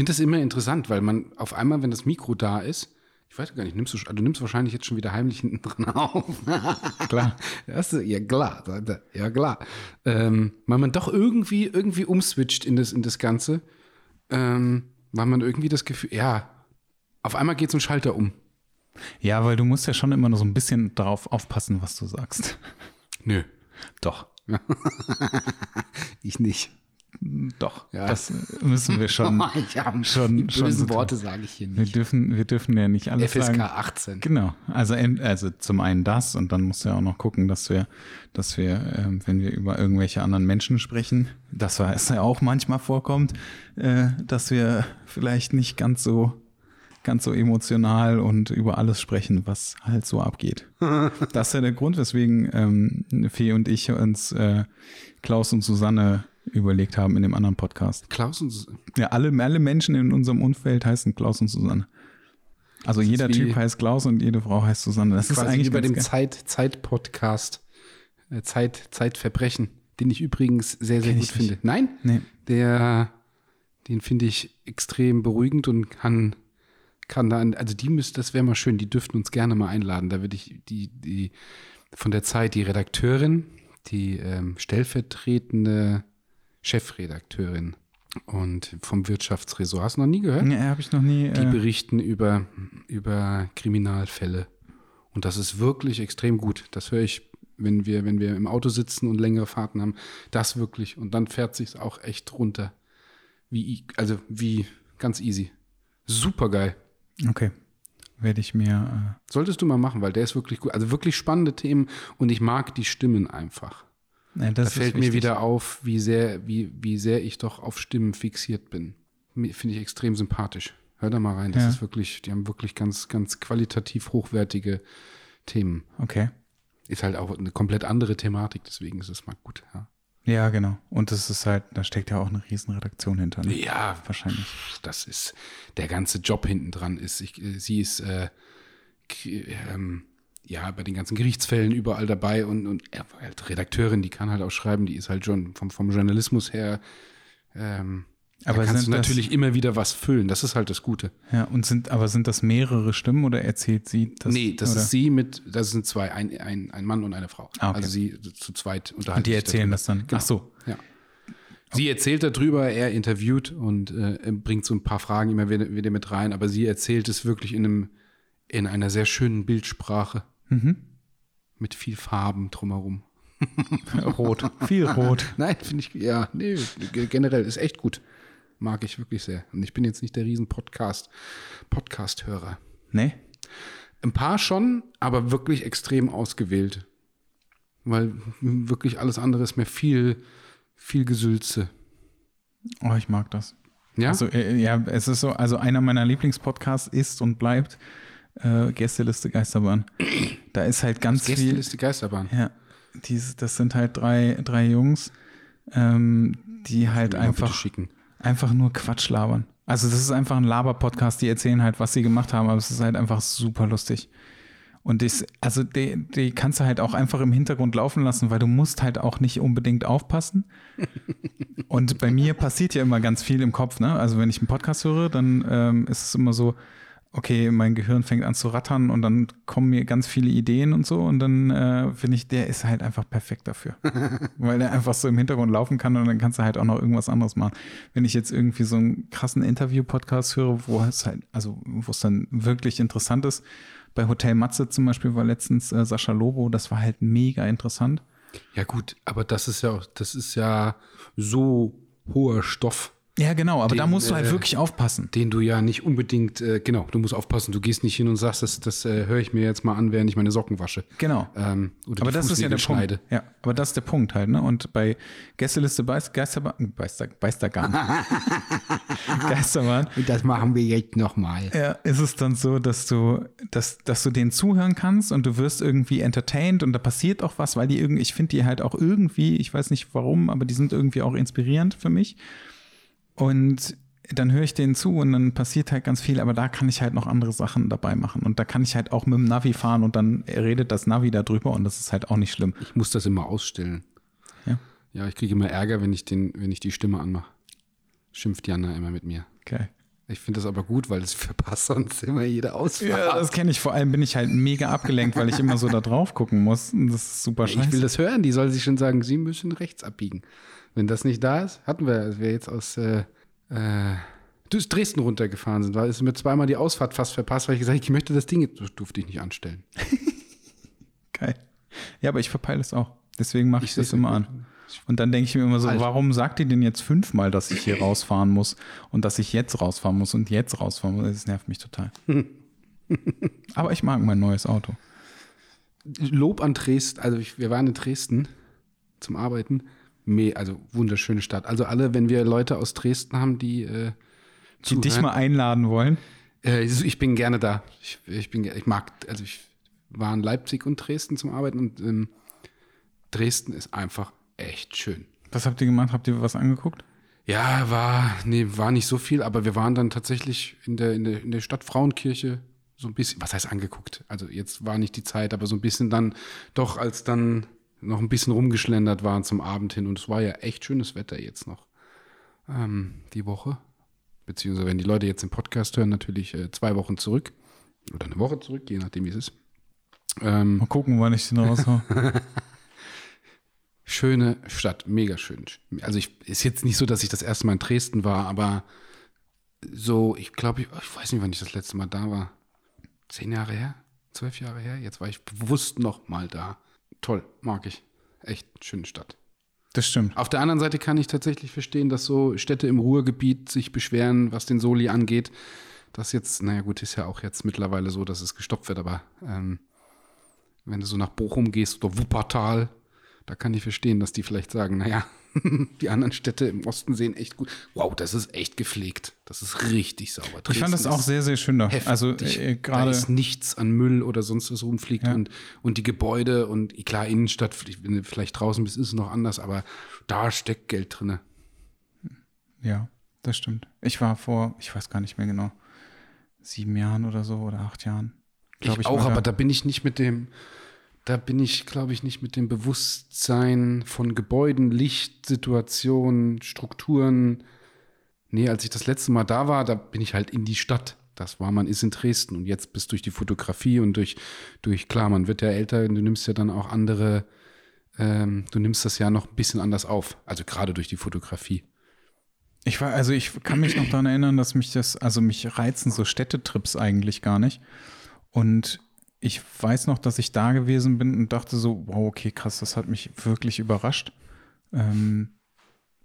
finde das immer interessant, weil man auf einmal, wenn das Mikro da ist, ich weiß gar nicht, nimmst du, du nimmst wahrscheinlich jetzt schon wieder heimlich hinten dran auf. Klar. Das ja, klar, ja, klar. Ähm, weil man doch irgendwie, irgendwie umswitcht in das, in das Ganze, ähm, weil man irgendwie das Gefühl, ja, auf einmal geht so ein Schalter um. Ja, weil du musst ja schon immer noch so ein bisschen darauf aufpassen, was du sagst. Nö. Doch. ich nicht. Doch, ja. das müssen wir schon. ja, schon, die bösen schon Worte sage ich hier nicht. Wir dürfen, wir dürfen ja nicht alles FSK sagen. 18. Genau. Also, also zum einen das und dann musst du ja auch noch gucken, dass wir, dass wir, äh, wenn wir über irgendwelche anderen Menschen sprechen, das es ja auch manchmal vorkommt, äh, dass wir vielleicht nicht ganz so ganz so emotional und über alles sprechen, was halt so abgeht. das ist ja der Grund, weswegen ähm, Fee und ich uns äh, Klaus und Susanne überlegt haben in dem anderen Podcast. Klaus und Susanne? Ja, alle, alle Menschen in unserem Umfeld heißen Klaus und Susanne. Also das jeder Typ heißt Klaus und jede Frau heißt Susanne. Das ist eigentlich wie bei dem Zeit, Zeit-Podcast. Äh, Zeit, Zeitverbrechen, den ich übrigens sehr, sehr Kenn gut finde. Nein? Nee. Der, den finde ich extrem beruhigend und kann, kann da, also die müsste, das wäre mal schön, die dürften uns gerne mal einladen. Da würde ich die, die, von der Zeit, die Redakteurin, die ähm, stellvertretende Chefredakteurin und vom Wirtschaftsressort. Hast du noch nie gehört? Nee, habe ich noch nie. Die äh berichten über, über Kriminalfälle. Und das ist wirklich extrem gut. Das höre ich, wenn wir, wenn wir im Auto sitzen und längere Fahrten haben. Das wirklich. Und dann fährt sich auch echt runter. Wie, also wie ganz easy. Super geil. Okay. Werde ich mir. Äh Solltest du mal machen, weil der ist wirklich gut. Also wirklich spannende Themen und ich mag die Stimmen einfach. Ja, da fällt mir wieder auf, wie sehr, wie, wie sehr ich doch auf Stimmen fixiert bin. Finde ich extrem sympathisch. Hör da mal rein. Das ja. ist wirklich, die haben wirklich ganz, ganz qualitativ hochwertige Themen. Okay. Ist halt auch eine komplett andere Thematik, deswegen ist es mal gut, ja. Ja, genau. Und das ist halt, da steckt ja auch eine Riesenredaktion hinter. Ne? Ja, wahrscheinlich. Das ist der ganze Job hinten dran ist. Ich, sie ist äh, ähm, ja, bei den ganzen Gerichtsfällen überall dabei und, und ja, halt Redakteurin, die kann halt auch schreiben, die ist halt schon vom, vom Journalismus her, ähm, aber kannst du natürlich das, immer wieder was füllen. Das ist halt das Gute. Ja, und sind, aber sind das mehrere Stimmen oder erzählt sie das? Nee, das oder? ist sie mit, das sind zwei, ein, ein, ein Mann und eine Frau. Ah, okay. Also sie zu zweit unterhalten. Und die erzählen das dann. Genau. Ach so. Ja. Sie erzählt darüber, er interviewt und äh, bringt so ein paar Fragen immer wieder, wieder mit rein, aber sie erzählt es wirklich in einem, in einer sehr schönen Bildsprache. Mhm. Mit viel Farben drumherum. rot. Viel rot. Nein, finde ich, ja, nee, generell ist echt gut. Mag ich wirklich sehr. Und ich bin jetzt nicht der riesen Podcast, Podcast-Hörer. Nee? Ein paar schon, aber wirklich extrem ausgewählt. Weil wirklich alles andere ist mir viel, viel Gesülze. Oh, ich mag das. Ja? Also, äh, ja, es ist so, also einer meiner Lieblingspodcasts ist und bleibt äh, Gästeliste Geisterbahn. Da ist halt ganz Gästeliste viel. Gästeliste Geisterbahn. Ja. Dies, das sind halt drei, drei Jungs, ähm, die halt einfach, einfach nur Quatsch labern. Also das ist einfach ein Laber-Podcast, die erzählen halt, was sie gemacht haben, aber es ist halt einfach super lustig. Und das, also die, die kannst du halt auch einfach im Hintergrund laufen lassen, weil du musst halt auch nicht unbedingt aufpassen. Und bei mir passiert ja immer ganz viel im Kopf, ne? Also wenn ich einen Podcast höre, dann ähm, ist es immer so, okay, mein Gehirn fängt an zu rattern und dann kommen mir ganz viele Ideen und so und dann äh, finde ich, der ist halt einfach perfekt dafür. Weil der einfach so im Hintergrund laufen kann und dann kannst du halt auch noch irgendwas anderes machen. Wenn ich jetzt irgendwie so einen krassen Interview-Podcast höre, wo es halt, also wo es dann wirklich interessant ist, bei Hotel Matze zum Beispiel war letztens äh, Sascha Lobo, das war halt mega interessant. Ja gut, aber das ist ja, das ist ja so hoher Stoff ja, genau, aber den, da musst du halt äh, wirklich aufpassen. Den du ja nicht unbedingt, äh, genau, du musst aufpassen. Du gehst nicht hin und sagst, das, das äh, höre ich mir jetzt mal an, während ich meine Socken wasche. Genau. Ähm, aber das ist ja der schneide. Punkt. Ja, aber das ist der Punkt halt, ne? Und bei Gästeliste Beist, Geisterbahn, Beister, Beistergarn. Geisterbahn. Und das machen wir jetzt nochmal. Ja, ist es dann so, dass du, dass, dass du denen zuhören kannst und du wirst irgendwie entertained und da passiert auch was, weil die irgendwie, ich finde die halt auch irgendwie, ich weiß nicht warum, aber die sind irgendwie auch inspirierend für mich. Und dann höre ich denen zu und dann passiert halt ganz viel, aber da kann ich halt noch andere Sachen dabei machen. Und da kann ich halt auch mit dem Navi fahren und dann redet das Navi darüber und das ist halt auch nicht schlimm. Ich muss das immer ausstellen. Ja. Ja, ich kriege immer Ärger, wenn ich den, wenn ich die Stimme anmache. Schimpft Jana immer mit mir. Okay. Ich finde das aber gut, weil es verpasst sonst immer jede Ausfahrt. Ja, das kenne ich. Vor allem bin ich halt mega abgelenkt, weil ich immer so da drauf gucken muss. Und das ist super scheiße. Ich will das hören. Die soll sich schon sagen, sie müssen rechts abbiegen. Wenn das nicht da ist, hatten wir, als wir jetzt aus äh, äh, Dresden runtergefahren sind, weil es mir zweimal die Ausfahrt fast verpasst, weil ich gesagt habe, ich möchte das Ding, das durfte ich nicht anstellen. Geil. Ja, aber ich verpeile es auch. Deswegen mache ich, ich das immer an. Und dann denke ich mir immer so, Alter. warum sagt ihr denn jetzt fünfmal, dass ich hier rausfahren muss und dass ich jetzt rausfahren muss und jetzt rausfahren muss? Das nervt mich total. Aber ich mag mein neues Auto. Lob an Dresden, also ich, wir waren in Dresden zum Arbeiten. Also wunderschöne Stadt. Also alle, wenn wir Leute aus Dresden haben, die äh, die dich mal einladen wollen. Äh, ich bin gerne da. Ich, ich, bin, ich mag, also ich war in Leipzig und Dresden zum Arbeiten und ähm, Dresden ist einfach echt schön. Was habt ihr gemacht? Habt ihr was angeguckt? Ja, war, nee, war nicht so viel, aber wir waren dann tatsächlich in der, in der, in der Stadt Frauenkirche so ein bisschen, was heißt angeguckt? Also jetzt war nicht die Zeit, aber so ein bisschen dann doch, als dann noch ein bisschen rumgeschlendert waren zum Abend hin und es war ja echt schönes Wetter jetzt noch ähm, die Woche. Beziehungsweise wenn die Leute jetzt den Podcast hören, natürlich äh, zwei Wochen zurück oder eine Woche zurück, je nachdem wie es ist. Ähm, Mal gucken, wann ich den raushaue. Schöne Stadt, mega schön. Also ich ist jetzt nicht so, dass ich das erste Mal in Dresden war, aber so, ich glaube, ich, ich weiß nicht, wann ich das letzte Mal da war. Zehn Jahre her? Zwölf Jahre her? Jetzt war ich bewusst noch mal da. Toll, mag ich. Echt schöne Stadt. Das stimmt. Auf der anderen Seite kann ich tatsächlich verstehen, dass so Städte im Ruhrgebiet sich beschweren, was den Soli angeht. Das jetzt, naja gut, ist ja auch jetzt mittlerweile so, dass es gestoppt wird, aber ähm, wenn du so nach Bochum gehst oder Wuppertal, da kann ich verstehen, dass die vielleicht sagen, naja, die anderen Städte im Osten sehen echt gut. Wow, das ist echt gepflegt. Das ist richtig sauber. Dresden ich fand das auch sehr, sehr schön da. Also äh, gerade da ist nichts an Müll oder sonst was rumfliegt ja. und, und die Gebäude und klar, Innenstadt, wenn du vielleicht draußen bist, ist es noch anders, aber da steckt Geld drin. Ja, das stimmt. Ich war vor, ich weiß gar nicht mehr genau, sieben Jahren oder so oder acht Jahren. Ich, ich auch, aber da bin ich nicht mit dem, da bin ich, glaube ich, nicht mit dem Bewusstsein von Gebäuden, Lichtsituationen, Strukturen. Nee, als ich das letzte Mal da war, da bin ich halt in die Stadt. Das war, man ist in Dresden und jetzt bist durch die Fotografie und durch, durch, klar, man wird ja älter, du nimmst ja dann auch andere, ähm, du nimmst das ja noch ein bisschen anders auf. Also gerade durch die Fotografie. Ich war, also ich kann mich noch daran erinnern, dass mich das, also mich reizen so Städtetrips eigentlich gar nicht. Und ich weiß noch, dass ich da gewesen bin und dachte so, wow, okay, krass, das hat mich wirklich überrascht, ähm,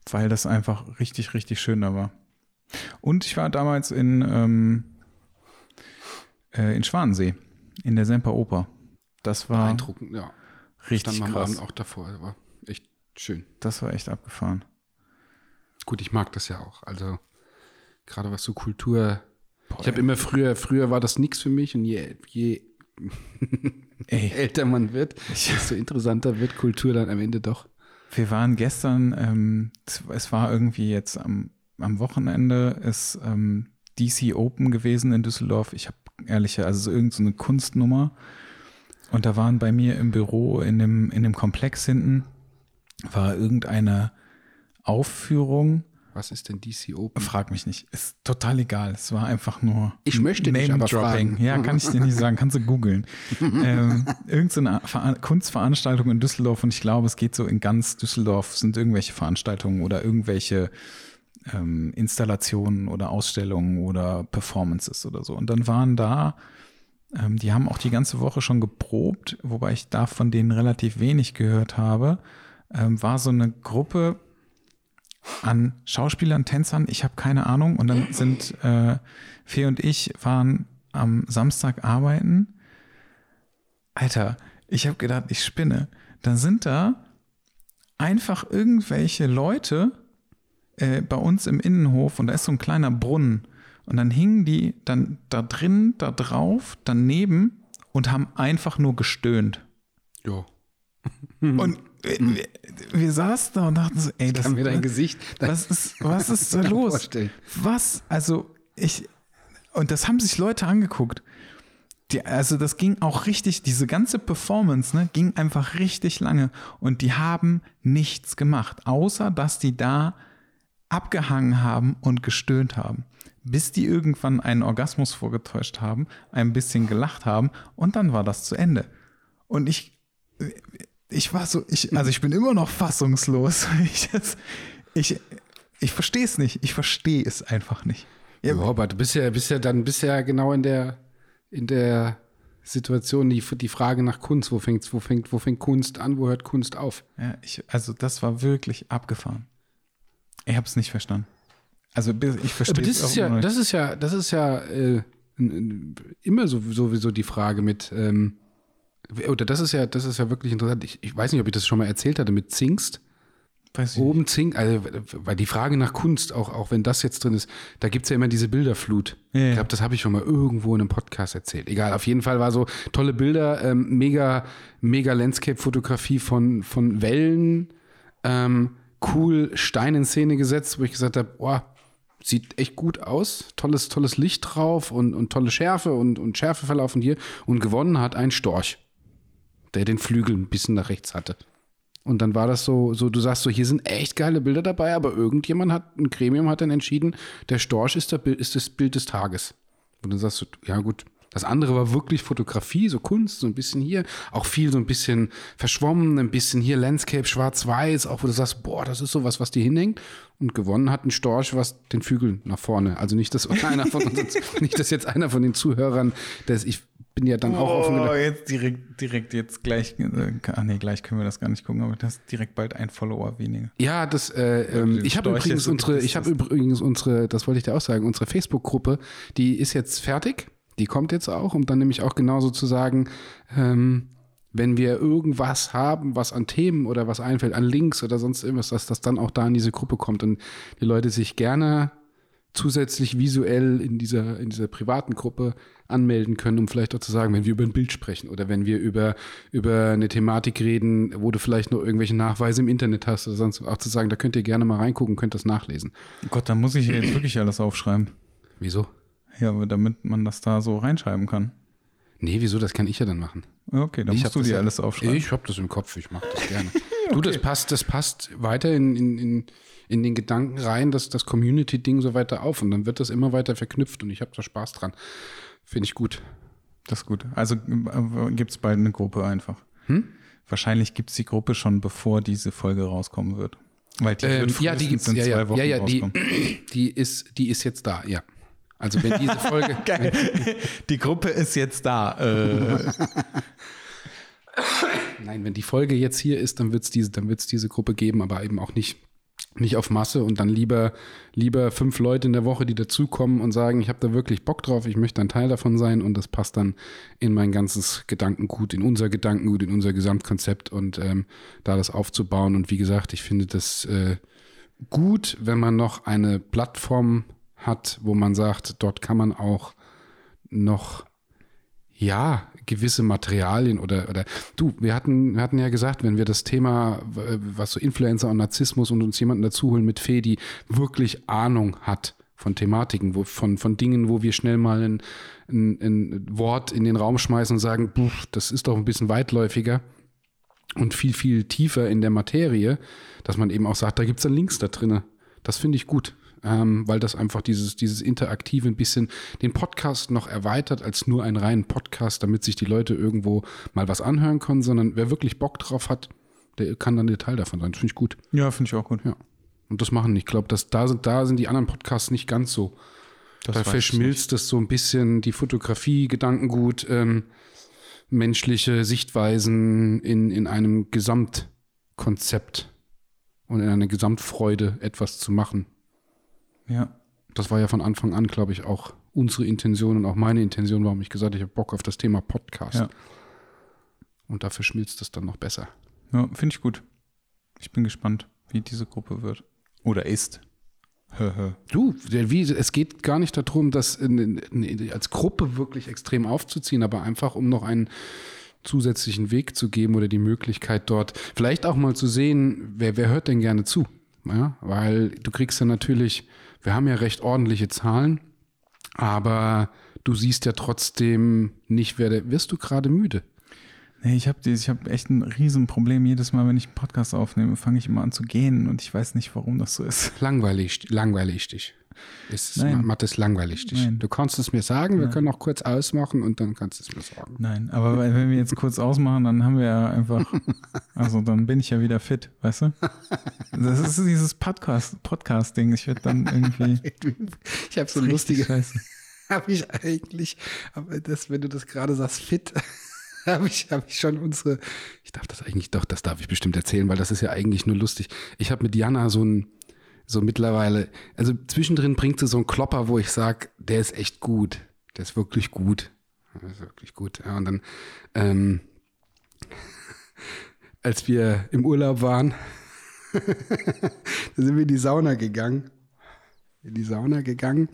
weil das einfach richtig, richtig schön da war. Und ich war damals in, ähm, äh, in Schwanensee, in der Semper Oper. Das war beeindruckend, ja. Richtig Stand krass. auch davor, war echt schön. Das war echt abgefahren. Gut, ich mag das ja auch. Also gerade was so Kultur. Boah, ich habe immer früher, früher war das nichts für mich und je, je. älter man wird, desto interessanter wird Kultur dann am Ende doch. Wir waren gestern, ähm, es war irgendwie jetzt am, am Wochenende, ist ähm, DC Open gewesen in Düsseldorf. Ich habe ehrliche, also so irgendeine so Kunstnummer. Und da waren bei mir im Büro in dem, in dem Komplex hinten, war irgendeine Aufführung was ist denn DC Open? Frag mich nicht. Ist total egal. Es war einfach nur. Ich möchte Name aber Dropping. Ja, kann ich dir nicht sagen. Kannst du googeln. ähm, irgendeine Kunstveranstaltung in Düsseldorf und ich glaube, es geht so in ganz Düsseldorf sind irgendwelche Veranstaltungen oder irgendwelche ähm, Installationen oder Ausstellungen oder Performances oder so. Und dann waren da, ähm, die haben auch die ganze Woche schon geprobt, wobei ich da von denen relativ wenig gehört habe. Ähm, war so eine Gruppe an Schauspielern, Tänzern, ich habe keine Ahnung. Und dann sind äh, Fee und ich waren am Samstag arbeiten. Alter, ich habe gedacht, ich spinne. Dann sind da einfach irgendwelche Leute äh, bei uns im Innenhof und da ist so ein kleiner Brunnen. Und dann hingen die dann da drin, da drauf, daneben und haben einfach nur gestöhnt. Ja. Und wir, wir, saßen da und dachten so, ey, das, das mir dein Gesicht. Was ist, was ist da los? Vorstellen. Was? Also, ich, und das haben sich Leute angeguckt. Die, also das ging auch richtig, diese ganze Performance, ne, ging einfach richtig lange und die haben nichts gemacht, außer dass die da abgehangen haben und gestöhnt haben. bis die irgendwann einen Orgasmus vorgetäuscht haben, ein bisschen gelacht haben und dann war das zu Ende. Und ich, ich war so, ich, also ich bin immer noch fassungslos. Ich, ich, ich verstehe es nicht. Ich verstehe es einfach nicht. Ja, aber du bist ja, bist ja dann bist ja genau in der, in der Situation, die, die Frage nach Kunst, wo fängt, wo, fängt, wo fängt Kunst an, wo hört Kunst auf? Ja, ich, also das war wirklich abgefahren. Ich habe es nicht verstanden. Also ich verstehe es das ist ja, das ist ja, das ist ja äh, immer so, sowieso die Frage mit, ähm, oder das ist ja, das ist ja wirklich interessant. Ich, ich weiß nicht, ob ich das schon mal erzählt hatte mit Zingst. Weiß Oben Zink, also weil die Frage nach Kunst, auch, auch wenn das jetzt drin ist, da gibt es ja immer diese Bilderflut. Ja, ich glaube, das habe ich schon mal irgendwo in einem Podcast erzählt. Egal, auf jeden Fall war so tolle Bilder, ähm, mega, mega Landscape-Fotografie von, von Wellen, ähm, cool Stein in Szene gesetzt, wo ich gesagt habe, boah, sieht echt gut aus, tolles, tolles Licht drauf und, und tolle Schärfe und, und Schärfeverlauf von hier. Und gewonnen hat ein Storch, der den Flügel ein bisschen nach rechts hatte. Und dann war das so, so, du sagst so, hier sind echt geile Bilder dabei, aber irgendjemand hat, ein Gremium hat dann entschieden, der Storch ist, der, ist das Bild des Tages. Und dann sagst du, ja gut, das andere war wirklich Fotografie, so Kunst, so ein bisschen hier, auch viel so ein bisschen verschwommen, ein bisschen hier Landscape, schwarz-weiß, auch wo du sagst, boah, das ist sowas, was dir hinhängt. Und gewonnen hat ein Storch, was den Flügel nach vorne. Also nicht, dass einer von uns, nicht, dass jetzt einer von den Zuhörern, das, ich bin ja dann oh, auch offen. Oh, jetzt direkt, direkt jetzt gleich, äh, nee, gleich können wir das gar nicht gucken, aber das ist direkt bald ein Follower weniger. Ja, das, äh, ähm, ich habe übrigens unsere, ich habe übrigens unsere, das wollte ich dir auch sagen, unsere Facebook-Gruppe, die ist jetzt fertig. Die kommt jetzt auch, um dann nämlich auch genauso zu sagen, ähm, wenn wir irgendwas haben, was an Themen oder was einfällt, an Links oder sonst irgendwas, dass das dann auch da in diese Gruppe kommt und die Leute sich gerne zusätzlich visuell in dieser, in dieser privaten Gruppe anmelden können, um vielleicht auch zu sagen, wenn wir über ein Bild sprechen oder wenn wir über, über eine Thematik reden, wo du vielleicht noch irgendwelche Nachweise im Internet hast oder sonst auch zu sagen, da könnt ihr gerne mal reingucken, könnt das nachlesen. Gott, da muss ich jetzt wirklich alles aufschreiben. Wieso? Ja, damit man das da so reinschreiben kann. Nee, wieso? Das kann ich ja dann machen. Okay, dann ich musst du dir alles aufschreiben. Ich habe das im Kopf, ich mache das gerne. okay. Du, das passt, das passt weiter in, in, in, in den Gedanken rein, dass das Community-Ding so weiter auf und dann wird das immer weiter verknüpft und ich habe da Spaß dran. Finde ich gut. Das ist gut. Also äh, gibt es bald eine Gruppe einfach. Hm? Wahrscheinlich gibt es die Gruppe schon, bevor diese Folge rauskommen wird. Weil die ähm, wird ja, die gibt's, in ja, zwei ja, Wochen ja, ja, die, die, ist, die ist jetzt da, ja. Also wenn diese Folge. Geil. Die Gruppe ist jetzt da. Äh. Nein, wenn die Folge jetzt hier ist, dann wird es diese, diese Gruppe geben, aber eben auch nicht nicht auf Masse und dann lieber, lieber fünf Leute in der Woche, die dazukommen und sagen, ich habe da wirklich Bock drauf, ich möchte ein Teil davon sein und das passt dann in mein ganzes Gedankengut, in unser Gedankengut, in unser Gesamtkonzept und ähm, da das aufzubauen. Und wie gesagt, ich finde das äh, gut, wenn man noch eine Plattform hat, wo man sagt, dort kann man auch noch ja, gewisse Materialien oder, oder du, wir hatten, wir hatten ja gesagt, wenn wir das Thema, was so Influencer und Narzissmus und uns jemanden dazuholen mit Fee, die wirklich Ahnung hat von Thematiken, wo, von, von Dingen, wo wir schnell mal ein, ein, ein Wort in den Raum schmeißen und sagen, das ist doch ein bisschen weitläufiger und viel, viel tiefer in der Materie, dass man eben auch sagt, da gibt es dann Links da drinne. Das finde ich gut ähm, weil das einfach dieses, dieses Interaktive ein bisschen den Podcast noch erweitert als nur einen reinen Podcast, damit sich die Leute irgendwo mal was anhören können, sondern wer wirklich Bock drauf hat, der kann dann Teil davon sein. Finde ich gut. Ja, finde ich auch gut. Ja. Und das machen, ich glaube, da sind, da sind die anderen Podcasts nicht ganz so. Das da verschmilzt das so ein bisschen die Fotografie, Gedankengut, ähm, menschliche Sichtweisen in, in einem Gesamtkonzept und in einer Gesamtfreude etwas zu machen. Ja. Das war ja von Anfang an, glaube ich, auch unsere Intention und auch meine Intention, warum ich gesagt habe, ich habe Bock auf das Thema Podcast. Ja. Und dafür schmilzt es dann noch besser. Ja, finde ich gut. Ich bin gespannt, wie diese Gruppe wird. Oder ist. du, wie, es geht gar nicht darum, das in, in, als Gruppe wirklich extrem aufzuziehen, aber einfach, um noch einen zusätzlichen Weg zu geben oder die Möglichkeit dort vielleicht auch mal zu sehen, wer, wer hört denn gerne zu? Ja, weil du kriegst ja natürlich wir haben ja recht ordentliche Zahlen, aber du siehst ja trotzdem nicht, wer der, wirst du gerade müde? Nee, ich habe hab echt ein Riesenproblem. Jedes Mal, wenn ich einen Podcast aufnehme, fange ich immer an zu gehen und ich weiß nicht, warum das so ist. Langweilig, langweilig dich. Ist Mathe ist langweilig. Nein. Du kannst es mir sagen, wir Nein. können auch kurz ausmachen und dann kannst du es mir sagen. Nein, aber wenn wir jetzt kurz ausmachen, dann haben wir ja einfach, also dann bin ich ja wieder fit, weißt du? Das ist dieses Podcast, Podcast-Ding. Ich werde dann irgendwie. ich habe so lustige. Habe ich eigentlich, aber das, wenn du das gerade sagst, fit, habe ich, hab ich schon unsere, ich darf das eigentlich doch, das darf ich bestimmt erzählen, weil das ist ja eigentlich nur lustig. Ich habe mit Jana so ein, so mittlerweile, also zwischendrin bringt sie so einen Klopper, wo ich sage, der ist echt gut. Der ist wirklich gut. Der ist wirklich gut. Ja, und dann, ähm, als wir im Urlaub waren, da sind wir in die Sauna gegangen. In die Sauna gegangen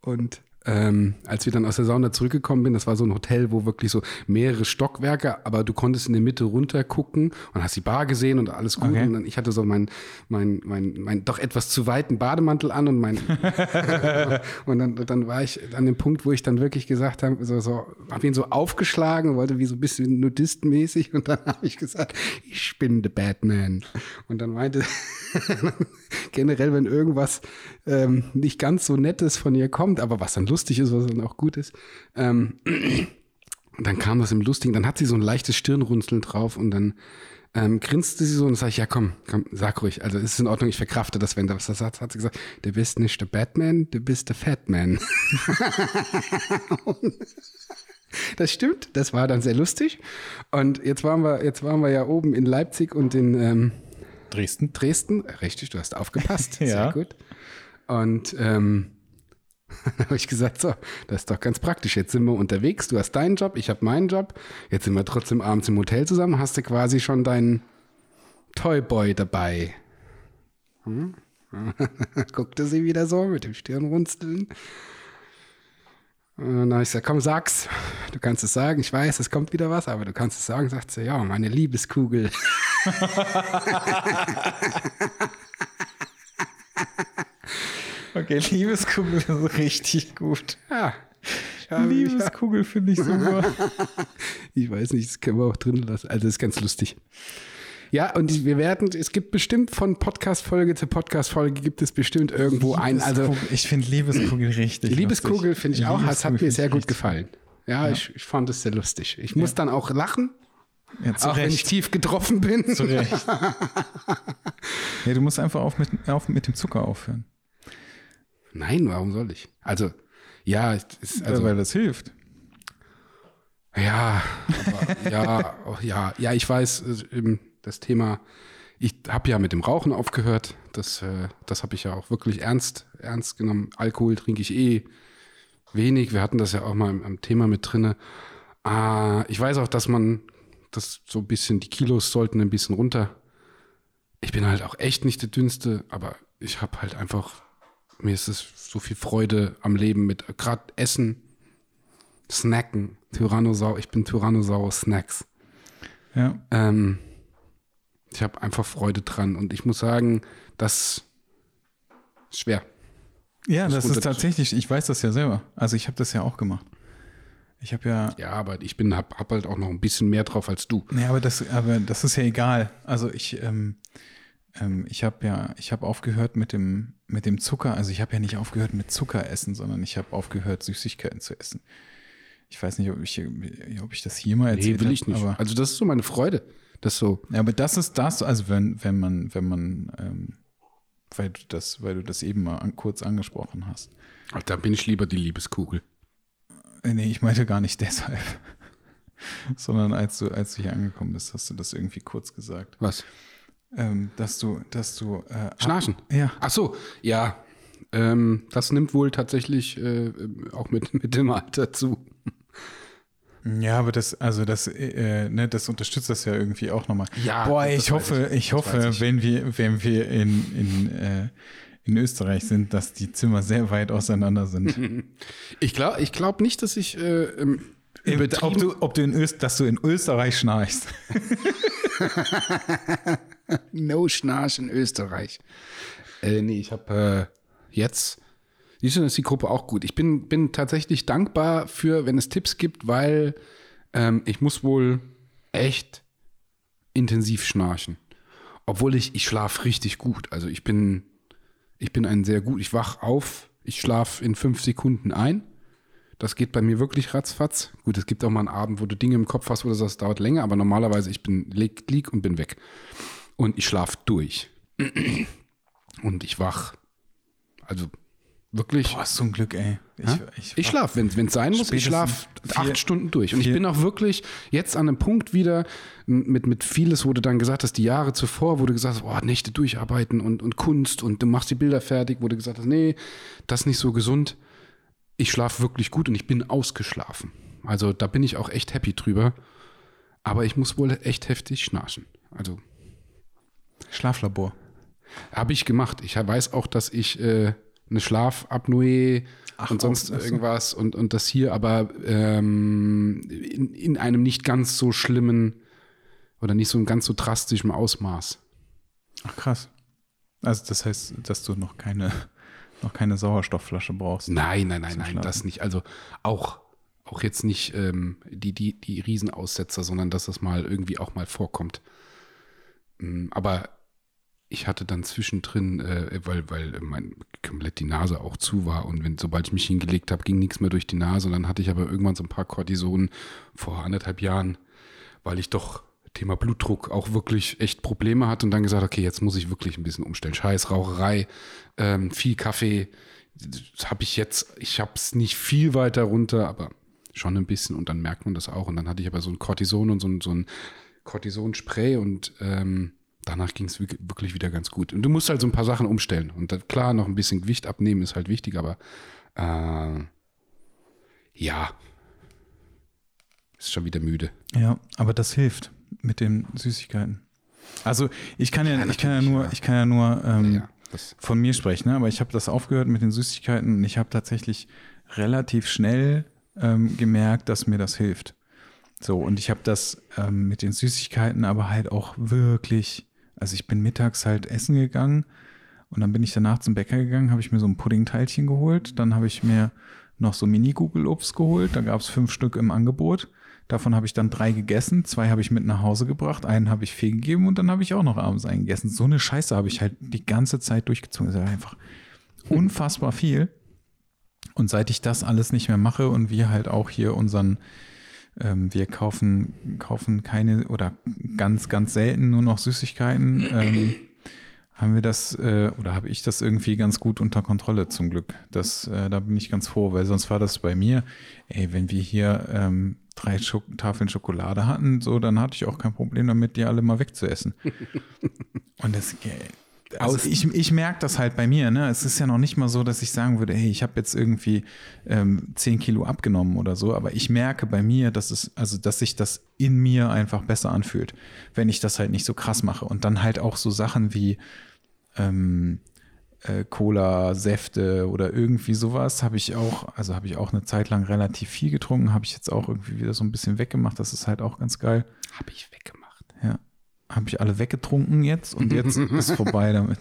und ähm, als wir dann aus der Sauna zurückgekommen sind, das war so ein Hotel, wo wirklich so mehrere Stockwerke, aber du konntest in der Mitte runter gucken und hast die Bar gesehen und alles gut. Okay. Und dann, ich hatte so meinen mein, mein, mein doch etwas zu weiten Bademantel an und mein und dann, dann war ich an dem Punkt, wo ich dann wirklich gesagt habe, so, so habe ihn so aufgeschlagen, wollte wie so ein bisschen nudistmäßig und dann habe ich gesagt, ich bin der Batman. Und dann meinte generell, wenn irgendwas ähm, nicht ganz so Nettes von ihr kommt, aber was dann lustig ist, was dann auch gut ist, ähm, dann kam das im Lustigen, dann hat sie so ein leichtes Stirnrunzeln drauf und dann ähm, grinste sie so und sage ich, ja komm, komm, sag ruhig, also es ist in Ordnung, ich verkrafte das, wenn da was das hat, hat sie gesagt, du bist nicht der Batman, du bist der Fatman. das stimmt, das war dann sehr lustig. Und jetzt waren wir, jetzt waren wir ja oben in Leipzig und in ähm, Dresden. Dresden, richtig, du hast aufgepasst. ja. Sehr gut. Und ähm, habe ich gesagt, so, das ist doch ganz praktisch. Jetzt sind wir unterwegs, du hast deinen Job, ich habe meinen Job. Jetzt sind wir trotzdem abends im Hotel zusammen, hast du quasi schon deinen Toyboy dabei. Hm? Guckte sie wieder so mit dem Stirnrunzeln. Und dann habe ich gesagt, komm, sag's. Du kannst es sagen. Ich weiß, es kommt wieder was, aber du kannst es sagen. Sagt sie, ja, meine Liebeskugel. okay, Liebeskugel ist richtig gut. Ja. Liebeskugel finde ich super. ich weiß nicht, das können wir auch drin lassen. Also, das ist ganz lustig. Ja, und wir werden, es gibt bestimmt von Podcast-Folge zu Podcast-Folge gibt es bestimmt irgendwo ein. Also ich finde Liebeskugel richtig. Liebeskugel finde ich auch, es hat mir sehr gut gefallen. Ja, ja. Ich, ich, fand es sehr lustig. Ich ja. muss dann auch lachen. Ja, auch Recht. wenn ich tief getroffen bin. Zu Recht. ja, du musst einfach auf mit, auf mit dem Zucker aufhören. Nein, warum soll ich? Also, ja, ist, also, weil das hilft. Ja, aber, ja, oh, ja, ja, ich weiß, das Thema, ich habe ja mit dem Rauchen aufgehört. Das, äh, das habe ich ja auch wirklich ernst, ernst genommen. Alkohol trinke ich eh wenig. Wir hatten das ja auch mal im, im Thema mit drinne. Äh, ich weiß auch, dass man das so ein bisschen, die Kilos sollten ein bisschen runter. Ich bin halt auch echt nicht der Dünnste, aber ich habe halt einfach, mir ist es so viel Freude am Leben mit gerade Essen, Snacken, Tyrannosaurus, ich bin Tyrannosaurus Snacks. Ja. Ähm, ich habe einfach Freude dran und ich muss sagen, das ist schwer. Ja, das, das ist tatsächlich, ich weiß das ja selber. Also ich habe das ja auch gemacht. Ich habe ja. Ja, aber ich bin, hab, hab halt auch noch ein bisschen mehr drauf als du. Nee, aber das, aber das ist ja egal. Also ich, ähm, ähm, ich habe ja, ich habe aufgehört mit dem, mit dem Zucker. Also ich habe ja nicht aufgehört mit Zucker essen, sondern ich habe aufgehört, Süßigkeiten zu essen. Ich weiß nicht, ob ich, ob ich das hier mal erzählt. Nee, will ich nicht. also das ist so meine Freude. Das so. Ja, aber das ist das, also wenn, wenn man, wenn man, ähm, weil du das, weil du das eben mal an, kurz angesprochen hast. Ach, da bin ich lieber die Liebeskugel. Nee, ich meinte gar nicht deshalb. Sondern als du, als du hier angekommen bist, hast du das irgendwie kurz gesagt. Was? Ähm, dass du, dass du äh, Schnarchen. Ja. Ach so, ja. Ähm, das nimmt wohl tatsächlich äh, auch mit, mit dem Alter zu. Ja, aber das, also das, äh, ne, das unterstützt das ja irgendwie auch nochmal. Ja, Boah, ich hoffe, ich, ich hoffe, ich. wenn wir, wenn wir in, in äh, in Österreich sind, dass die Zimmer sehr weit auseinander sind. Ich glaube ich glaub nicht, dass ich äh, ob du, ob du in Öst, dass du in Österreich schnarchst. no Schnarch in Österreich. Äh, nee, ich habe äh, jetzt, siehst du, ist die Gruppe auch gut. Ich bin, bin tatsächlich dankbar für, wenn es Tipps gibt, weil ähm, ich muss wohl echt intensiv schnarchen. Obwohl ich, ich schlafe richtig gut. Also ich bin ich bin ein sehr gut, ich wach auf Ich schlafe in fünf Sekunden ein. Das geht bei mir wirklich ratzfatz. Gut, es gibt auch mal einen Abend, wo du Dinge im Kopf hast, wo du sagst, das dauert länger, aber normalerweise ich bin lieg, lieg und bin weg. Und ich schlafe durch. Und ich wach. Also wirklich. Boah, ist so ein Glück, ey. Ich, ich, ich schlafe, wenn es sein muss, ich schlafe acht Stunden durch. Und ich bin auch wirklich jetzt an einem Punkt wieder mit, mit vieles, wo du dann gesagt hast, die Jahre zuvor, wo du gesagt hast, oh, Nächte durcharbeiten und, und Kunst und du machst die Bilder fertig, wo du gesagt hast, nee, das ist nicht so gesund. Ich schlafe wirklich gut und ich bin ausgeschlafen. Also da bin ich auch echt happy drüber. Aber ich muss wohl echt heftig schnarchen. Also. Schlaflabor. Habe ich gemacht. Ich weiß auch, dass ich äh, eine Schlafapnoe und sonst auch, irgendwas und, und das hier aber ähm, in, in einem nicht ganz so schlimmen oder nicht so ein ganz so drastischen Ausmaß. Ach krass. Also das heißt, dass du noch keine, noch keine Sauerstoffflasche brauchst. Nein, nein, nein, nein, das nicht. Also auch, auch jetzt nicht ähm, die, die, die Riesenaussetzer, sondern dass das mal irgendwie auch mal vorkommt. Mm, aber ich hatte dann zwischendrin, äh, weil, weil mein komplett die Nase auch zu war und wenn, sobald ich mich hingelegt habe, ging nichts mehr durch die Nase. Und dann hatte ich aber irgendwann so ein paar Cortison vor anderthalb Jahren, weil ich doch Thema Blutdruck auch wirklich echt Probleme hatte und dann gesagt, okay, jetzt muss ich wirklich ein bisschen umstellen. Scheiß Raucherei, ähm, viel Kaffee, habe ich jetzt, ich habe es nicht viel weiter runter, aber schon ein bisschen und dann merkt man das auch. Und dann hatte ich aber so ein Cortison und so ein, so ein Cortisonspray und ähm, danach ging es wirklich wieder ganz gut. Und du musst halt so ein paar Sachen umstellen. Und da, klar, noch ein bisschen Gewicht abnehmen ist halt wichtig, aber äh, ja, ist schon wieder müde. Ja, aber das hilft mit den Süßigkeiten. Also ich kann ja, ja ich kann ja nur, ich kann ja nur ähm, ja, von mir sprechen, ne? aber ich habe das aufgehört mit den Süßigkeiten und ich habe tatsächlich relativ schnell ähm, gemerkt, dass mir das hilft. So, und ich habe das ähm, mit den Süßigkeiten aber halt auch wirklich also ich bin mittags halt essen gegangen und dann bin ich danach zum Bäcker gegangen, habe ich mir so ein Puddingteilchen geholt. Dann habe ich mir noch so Mini-Google-Obst geholt. Da gab es fünf Stück im Angebot. Davon habe ich dann drei gegessen. Zwei habe ich mit nach Hause gebracht. Einen habe ich Fee gegeben und dann habe ich auch noch abends eingegessen. So eine Scheiße habe ich halt die ganze Zeit durchgezogen. Das ist einfach unfassbar viel. Und seit ich das alles nicht mehr mache und wir halt auch hier unseren ähm, wir kaufen, kaufen keine oder ganz, ganz selten nur noch Süßigkeiten. Ähm, haben wir das äh, oder habe ich das irgendwie ganz gut unter Kontrolle zum Glück. Das, äh, da bin ich ganz froh, weil sonst war das bei mir, ey, wenn wir hier ähm, drei Schok Tafeln Schokolade hatten, so, dann hatte ich auch kein Problem damit, die alle mal wegzuessen. Und das, also ich, ich merke das halt bei mir. Ne? Es ist ja noch nicht mal so, dass ich sagen würde, hey, ich habe jetzt irgendwie ähm, 10 Kilo abgenommen oder so. Aber ich merke bei mir, dass es, also dass sich das in mir einfach besser anfühlt, wenn ich das halt nicht so krass mache. Und dann halt auch so Sachen wie ähm, äh, Cola, Säfte oder irgendwie sowas habe ich auch, also habe ich auch eine Zeit lang relativ viel getrunken, habe ich jetzt auch irgendwie wieder so ein bisschen weggemacht. Das ist halt auch ganz geil. Habe ich weggemacht. Ja habe ich alle weggetrunken jetzt und jetzt ist vorbei damit.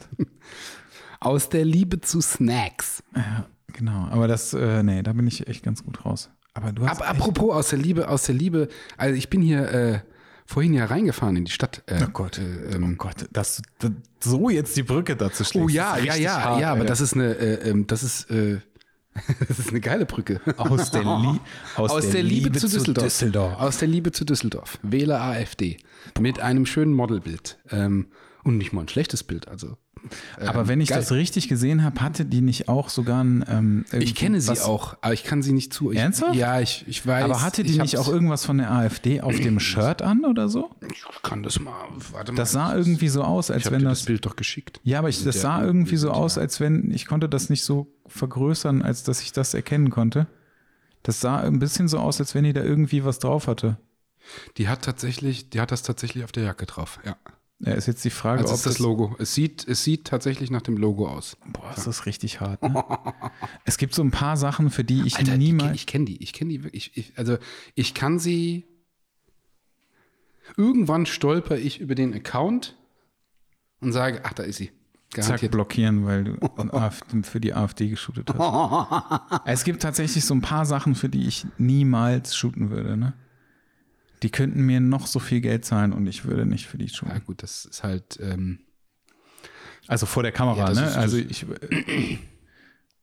Aus der Liebe zu Snacks. Ja, genau. Aber das, äh, nee, da bin ich echt ganz gut raus. Aber du hast. Aber apropos aus der Liebe, aus der Liebe, also ich bin hier äh, vorhin ja reingefahren in die Stadt. Äh, oh Gott, äh, ähm, oh Gott, dass das, so jetzt die Brücke dazu schließt. Oh ja, ja, ja, hart, ja, aber das ist eine, äh, ähm, das ist, äh, das ist eine geile Brücke. Aus der, Lie aus aus der, der Liebe, Liebe, zu, Düsseldorf. Düsseldorf. Aus der Liebe zu Düsseldorf. Wähle AfD. Mit einem schönen Modelbild. Ähm, und nicht mal ein schlechtes Bild. Also aber ähm, wenn ich geil. das richtig gesehen habe, hatte die nicht auch sogar ein. Ähm, ich kenne sie auch, aber ich kann sie nicht zu. Ich, Ernsthaft? Ja, ich, ich weiß. Aber hatte die nicht auch irgendwas von der AfD auf dem Shirt an oder so? Ich kann das mal. Warte mal. Das sah irgendwie so aus, als wenn das. das Bild doch geschickt. Ja, aber ich, das sah irgendwie so aus, als wenn. Ich konnte das nicht so vergrößern, als dass ich das erkennen konnte. Das sah ein bisschen so aus, als wenn die da irgendwie was drauf hatte. Die hat tatsächlich, die hat das tatsächlich auf der Jacke drauf, ja. Ja, ist jetzt die Frage, also ob ist das, das Logo. Es sieht, es sieht tatsächlich nach dem Logo aus. Boah, ist das richtig hart. Ne? es gibt so ein paar Sachen, für die ich Alter, niemals. Ich kenne die, ich kenne die wirklich. Ich, also ich kann sie. Irgendwann stolper ich über den Account und sage, ach, da ist sie. Garantiert. Zack, blockieren, weil du für die AfD geshootet hast. es gibt tatsächlich so ein paar Sachen, für die ich niemals shooten würde, ne? Die könnten mir noch so viel Geld zahlen und ich würde nicht für die tun. Ja, gut, das ist halt. Ähm also vor der Kamera, ja, ne? Ist, also ich.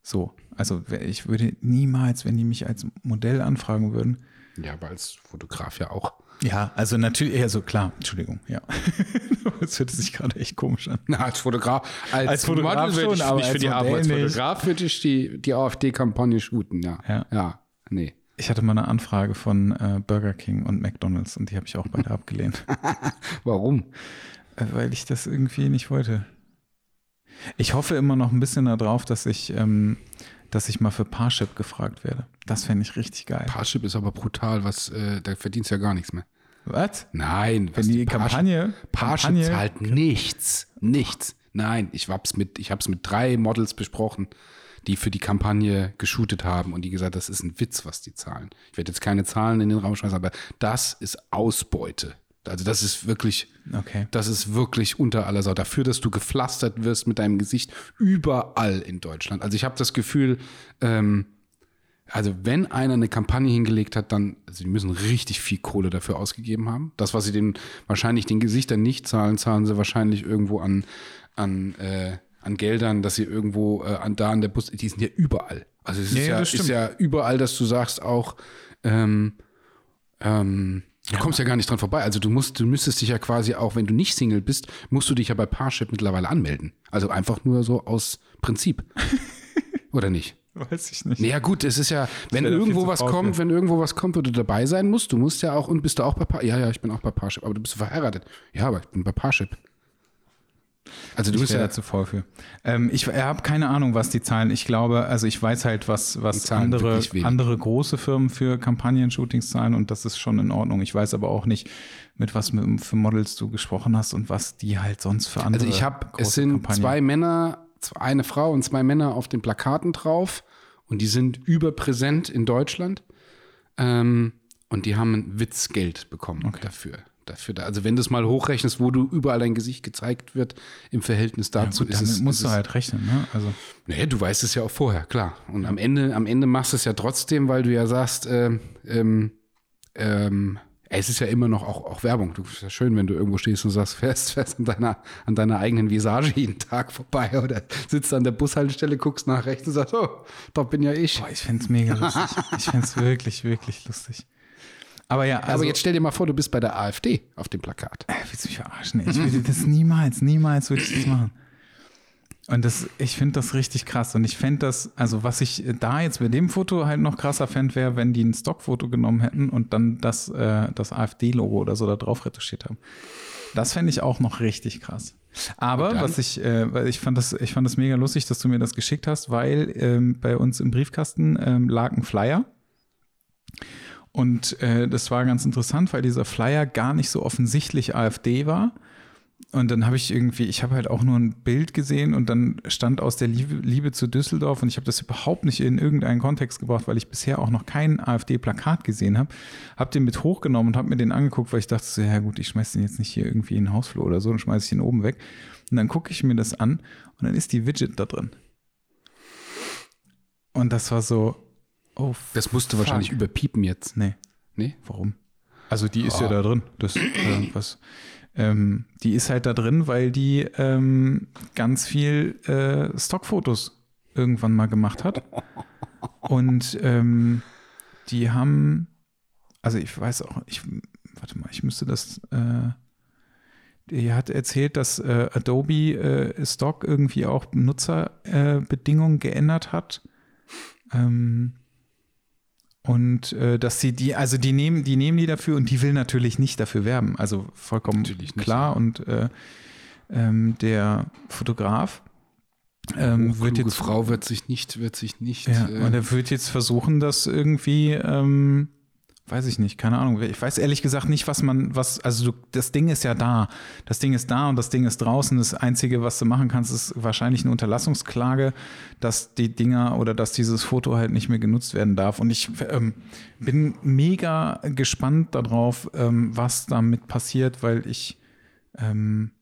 So. Also ich würde niemals, wenn die mich als Modell anfragen würden. Ja, aber als Fotograf ja auch. Ja, also natürlich, eher so klar, Entschuldigung, ja. das hört sich gerade echt komisch an. Na, als Fotograf, als, als Fotograf Model schon, ich, aber nicht für die Arbeit. Als. Fotograf würde ich die, die AfD-Kampagne shooten, ja. Ja. Ja, nee. Ich hatte mal eine Anfrage von äh, Burger King und McDonalds und die habe ich auch beide abgelehnt. Warum? Äh, weil ich das irgendwie nicht wollte. Ich hoffe immer noch ein bisschen darauf, dass ich, ähm, dass ich mal für Parship gefragt werde. Das fände ich richtig geil. Parship ist aber brutal, was, äh, da verdienst du ja gar nichts mehr. Was? Nein, Wenn die Kampagne, Parship Kampagne zahlt nichts. Nichts. Nein, ich hab's mit, ich hab's mit drei Models besprochen, die für die Kampagne geshootet haben und die gesagt, das ist ein Witz, was die zahlen. Ich werde jetzt keine Zahlen in den Raum schmeißen, aber das ist Ausbeute. Also das ist wirklich, Okay. das ist wirklich unter aller Sau. Dafür, dass du gepflastert wirst mit deinem Gesicht überall in Deutschland. Also ich habe das Gefühl, ähm, also wenn einer eine Kampagne hingelegt hat, dann, also die müssen richtig viel Kohle dafür ausgegeben haben. Das, was sie den wahrscheinlich den Gesichtern nicht zahlen, zahlen sie wahrscheinlich irgendwo an, an, äh, an Geldern, dass sie irgendwo äh, an da an der Bus, die sind ja überall. Also es ist Ja, ja, ja, ist ja überall, dass du sagst auch, ähm, ähm, du kommst ja gar nicht dran vorbei. Also du musst, du müsstest dich ja quasi auch, wenn du nicht Single bist, musst du dich ja bei Parship mittlerweile anmelden. Also einfach nur so aus Prinzip. Oder nicht? Weiß ich nicht. Naja, gut, es ist ja, wenn irgendwo was kommt, wenn irgendwo was kommt, wo du dabei sein musst, du musst ja auch, und bist du auch bei Parship? Ja, ja, ich bin auch bei Parship, aber du bist verheiratet. Ja, aber ich bin bei Parship. Also du Ich bist ja, da zu faul für. Ähm, ich habe keine Ahnung, was die zahlen. Ich glaube, also ich weiß halt, was, was andere, andere große Firmen für Kampagnen-Shootings zahlen und das ist schon in Ordnung. Ich weiß aber auch nicht, mit was für Models du gesprochen hast und was die halt sonst für andere also ich habe, es sind Kampagnen- zwei Männer, eine Frau und zwei Männer auf den Plakaten drauf und die sind überpräsent in Deutschland ähm, und die haben ein Witzgeld bekommen dafür. Dafür, da- also wenn du es mal hochrechnest, wo du überall dein Gesicht gezeigt wird im Verhältnis Ja, dazu, gut, ist es, musst ist du halt rechnen, ne? Also Naja, du weißt es ja auch vorher, klar. Und am Ende, am Ende machst du es ja trotzdem, weil du ja sagst, ähm, ähm, ähm, es ist ja immer noch auch, auch Werbung. Du ist ja schön, wenn du irgendwo stehst und sagst, fährst, fährst an deiner, an deiner eigenen Visage jeden Tag vorbei oder sitzt an der Bushaltestelle, guckst nach rechts und sagst, oh, da bin ja ich. boah, ich find's mega lustig. ich find's wirklich, wirklich lustig. Aber ja, also, Aber jetzt stell dir mal vor, du bist bei der AfD auf dem Plakat. Äh, willst du mich verarschen? Ich würde das niemals, niemals würde ich das machen. Und das, ich finde das richtig krass. Und ich fände das, also was ich da jetzt bei dem Foto halt noch krasser fände, wäre, wenn die ein Stockfoto genommen hätten und dann das, äh, das AfD-Logo oder so da drauf retuschiert haben. Das fände ich auch noch richtig krass. Aber was ich, äh, weil ich fand das, ich fand das mega lustig, dass du mir das geschickt hast, weil ähm, bei uns im Briefkasten ähm, lag ein Flyer. Und äh, das war ganz interessant, weil dieser Flyer gar nicht so offensichtlich AfD war. Und dann habe ich irgendwie, ich habe halt auch nur ein Bild gesehen und dann stand aus der Liebe, Liebe zu Düsseldorf und ich habe das überhaupt nicht in irgendeinen Kontext gebracht, weil ich bisher auch noch kein AfD-Plakat gesehen habe. Habe den mit hochgenommen und habe mir den angeguckt, weil ich dachte so, ja gut, ich schmeiß den jetzt nicht hier irgendwie in den Hausflur oder so, dann schmeiße ich den oben weg. Und dann gucke ich mir das an und dann ist die Widget da drin. Und das war so, oh, Das musst du fuck. wahrscheinlich überpiepen jetzt. Nee, Nee? warum? Also die ist Oh. ja da drin. Das, äh, was, ähm, die ist halt da drin, weil die ähm, ganz viel äh, Stockfotos irgendwann mal gemacht hat. Und ähm, die haben, also ich weiß auch, ich, warte mal, ich müsste das, äh, die hat erzählt, dass äh, Adobe äh, Stock irgendwie auch Nutzerbedingungen äh, geändert hat. Ähm, und äh, dass sie die, also die nehmen, die nehmen die dafür und die will natürlich nicht dafür werben. Also vollkommen klar. Und äh, ähm, der Fotograf ähm, wird Kluge jetzt Frau wird sich nicht, wird sich nicht. ja, äh, und er wird jetzt versuchen, das irgendwie, ähm, weiß ich nicht, keine Ahnung. Ich weiß ehrlich gesagt nicht, was man, was, also du, das Ding ist ja da. Das Ding ist da und das Ding ist draußen. Das Einzige, was du machen kannst, ist wahrscheinlich eine Unterlassungsklage, dass die Dinger oder dass dieses Foto halt nicht mehr genutzt werden darf. Und ich ähm, bin mega gespannt darauf, ähm, was damit passiert, weil ich, ähm,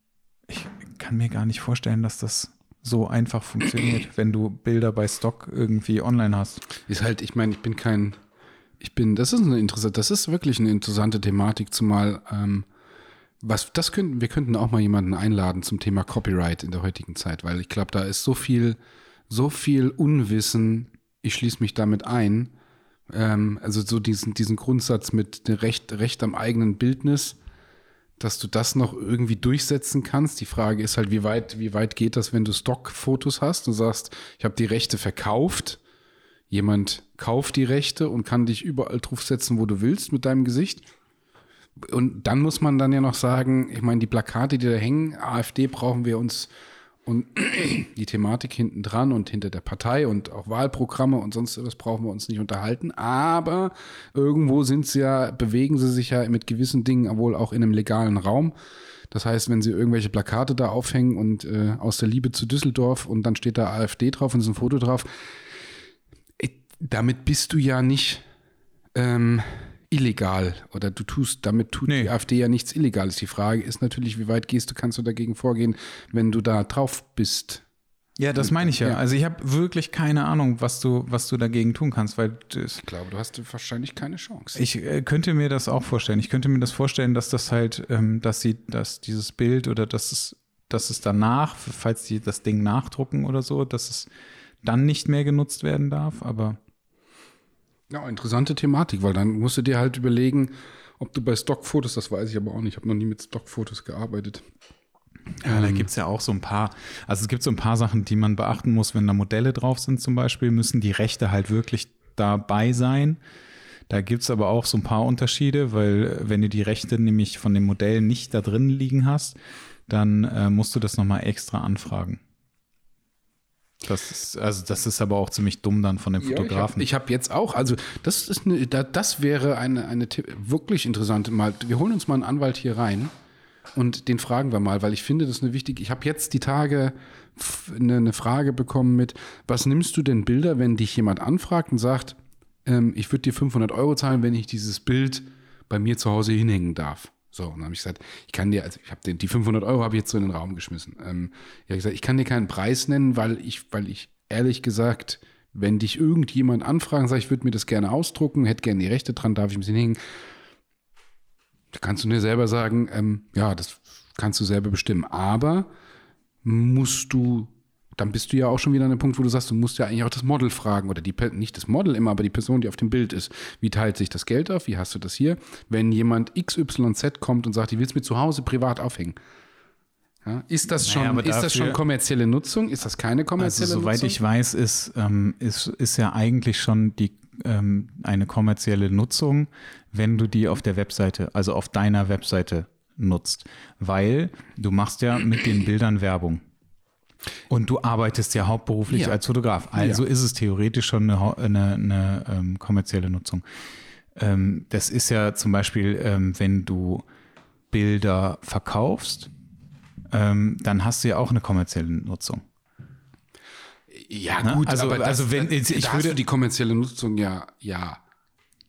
ich kann mir gar nicht vorstellen, dass das so einfach funktioniert, wenn du Bilder bei Stock irgendwie online hast. Ist halt, ich meine, ich bin kein, ich bin, das ist eine interessante, das ist wirklich eine interessante Thematik, zumal, ähm, was, das könnten, wir könnten auch mal jemanden einladen zum Thema Copyright in der heutigen Zeit, weil ich glaube, da ist so viel, so viel Unwissen, ich schließe mich damit ein. Ähm, also so diesen, diesen Grundsatz mit Recht, Recht am eigenen Bildnis, dass du das noch irgendwie durchsetzen kannst. Die Frage ist halt, wie weit, wie weit geht das, wenn du Stockfotos hast und sagst, ich habe die Rechte verkauft. Jemand kauft die Rechte und kann dich überall draufsetzen, wo du willst mit deinem Gesicht. Und dann muss man dann ja noch sagen, ich meine, die Plakate, die da hängen, AfD brauchen wir uns und die Thematik hinten dran und hinter der Partei und auch Wahlprogramme und sonst was brauchen wir uns nicht unterhalten. Aber irgendwo sind sie ja, bewegen sie sich ja mit gewissen Dingen wohl auch in einem legalen Raum. Das heißt, wenn sie irgendwelche Plakate da aufhängen und äh, aus der Liebe zu Düsseldorf und dann steht da AfD drauf und ist ein Foto drauf, damit bist du ja nicht ähm, illegal oder du tust, damit tut nee. die AfD ja nichts Illegales. Die Frage ist natürlich, wie weit gehst du, kannst du dagegen vorgehen, wenn du da drauf bist. Ja, das meine ich ja. ja. Also ich habe wirklich keine Ahnung, was du, was du dagegen tun kannst, weil ich glaube, du hast wahrscheinlich keine Chance. Ich äh, könnte mir das auch vorstellen. Ich könnte mir das vorstellen, dass das halt, ähm, dass sie, dass dieses Bild oder dass es, dass es danach, falls die das Ding nachdrucken oder so, dass es dann nicht mehr genutzt werden darf. Aber ja, interessante Thematik, weil dann musst du dir halt überlegen, ob du bei Stockfotos, das weiß ich aber auch nicht, ich habe noch nie mit Stockfotos gearbeitet. Ja, ähm, da gibt es ja auch so ein paar, also es gibt so ein paar Sachen, die man beachten muss, wenn da Modelle drauf sind zum Beispiel, müssen die Rechte halt wirklich dabei sein. Da gibt es aber auch so ein paar Unterschiede, weil wenn du die Rechte nämlich von dem Modell nicht da drin liegen hast, dann äh, musst du das nochmal extra anfragen. Das ist, also das ist aber auch ziemlich dumm dann von dem Fotografen. Ja, ich habe hab jetzt auch, also das ist eine, das wäre eine, eine wirklich interessante mal. Wir holen uns mal einen Anwalt hier rein und den fragen wir mal, weil ich finde, das ist eine wichtige. Ich habe jetzt die Tage eine, eine, Frage bekommen mit, was nimmst du denn Bilder, wenn dich jemand anfragt und sagt, ähm, ich würde dir 500 Euro zahlen, wenn ich dieses Bild bei mir zu Hause hinhängen darf. So, und dann habe ich gesagt, ich kann dir, also ich habe die 500 Euro habe ich jetzt so in den Raum geschmissen. Ähm, ich habe gesagt, ich kann dir keinen Preis nennen, weil ich, weil ich ehrlich gesagt, wenn dich irgendjemand anfragen, sage ich, würde mir das gerne ausdrucken, hätte gerne die Rechte dran, darf ich ein bisschen hängen. Da kannst du dir selber sagen, ähm, ja, das kannst du selber bestimmen. Aber musst du dann bist du ja auch schon wieder an dem Punkt, wo du sagst, du musst ja eigentlich auch das Model fragen oder die, nicht das Model immer, aber die Person, die auf dem Bild ist. Wie teilt sich das Geld auf? Wie hast du das hier? Wenn jemand XYZ kommt und sagt, ich will es mir zu Hause privat aufhängen. Ja, ist das schon, naja, ist das schon kommerzielle Nutzung? Ist das keine kommerzielle also, soweit Nutzung? Soweit ich weiß, ist, ähm, ist, ist ja eigentlich schon die, ähm, eine kommerzielle Nutzung, wenn du die auf der Webseite, also auf deiner Webseite nutzt. Weil du machst ja mit den Bildern Werbung. Und du arbeitest ja hauptberuflich ja. als Fotograf. Also ja. ist es theoretisch schon eine, eine, eine ähm, kommerzielle Nutzung. Ähm, das ist ja zum Beispiel, ähm, wenn du Bilder verkaufst, ähm, dann hast du ja auch eine kommerzielle Nutzung. Ja, ne? gut, also, aber das, also wenn ich da würde die kommerzielle Nutzung ja, ja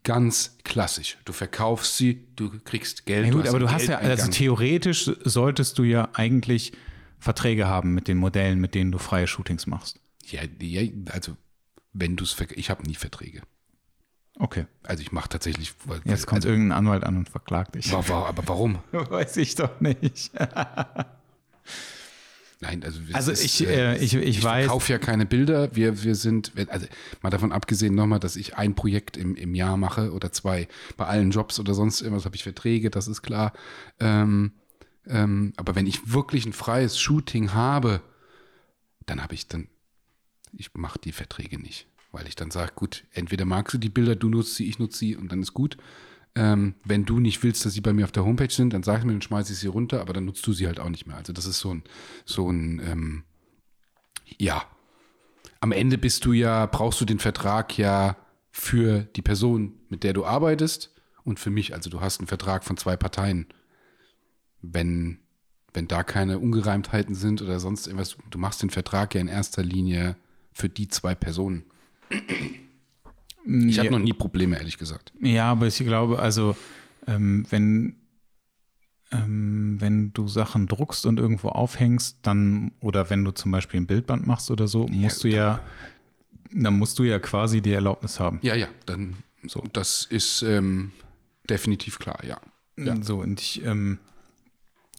ganz klassisch. Du verkaufst sie, du kriegst Geld. Ja, gut, aber du hast ja, also theoretisch solltest du ja eigentlich Verträge haben mit den Modellen, mit denen du freie Shootings machst? Ja, ja also wenn du es, ich habe nie Verträge. Okay. Also ich mache tatsächlich. Jetzt kommt also, irgendein Anwalt an und verklagt dich. Aber warum? Weiß ich doch nicht. Nein, also, also ist, ich, äh, ich, ich, ich weiß. Ich verkaufe ja keine Bilder. Wir, wir sind, also mal davon abgesehen nochmal, dass ich ein Projekt im, im Jahr mache oder zwei. Bei allen Jobs oder sonst irgendwas habe ich Verträge, das ist klar. Ähm, ähm, aber wenn ich wirklich ein freies Shooting habe, dann habe ich dann, ich mache die Verträge nicht. Weil ich dann sage, gut, entweder magst du die Bilder, du nutzt sie, ich nutze sie und dann ist gut. Ähm, wenn du nicht willst, dass sie bei mir auf der Homepage sind, dann sag mir, dann schmeiße ich sie runter, aber dann nutzt du sie halt auch nicht mehr. Also das ist so ein, so ein, ähm, ja. Am Ende bist du ja, brauchst du den Vertrag ja für die Person, mit der du arbeitest und für mich. Also du hast einen Vertrag von zwei Parteien wenn, wenn da keine Ungereimtheiten sind oder sonst irgendwas, du machst den Vertrag ja in erster Linie für die zwei Personen. Ich habe noch nie Probleme, ehrlich gesagt. Ja, aber ich glaube, also ähm, wenn, ähm, wenn du Sachen druckst und irgendwo aufhängst, dann, oder wenn du zum Beispiel ein Bildband machst oder so, musst ja, du ja, dann musst du ja quasi die Erlaubnis haben. Ja, ja, dann so. Das ist ähm, definitiv klar, ja. ja. So, und ich, ähm,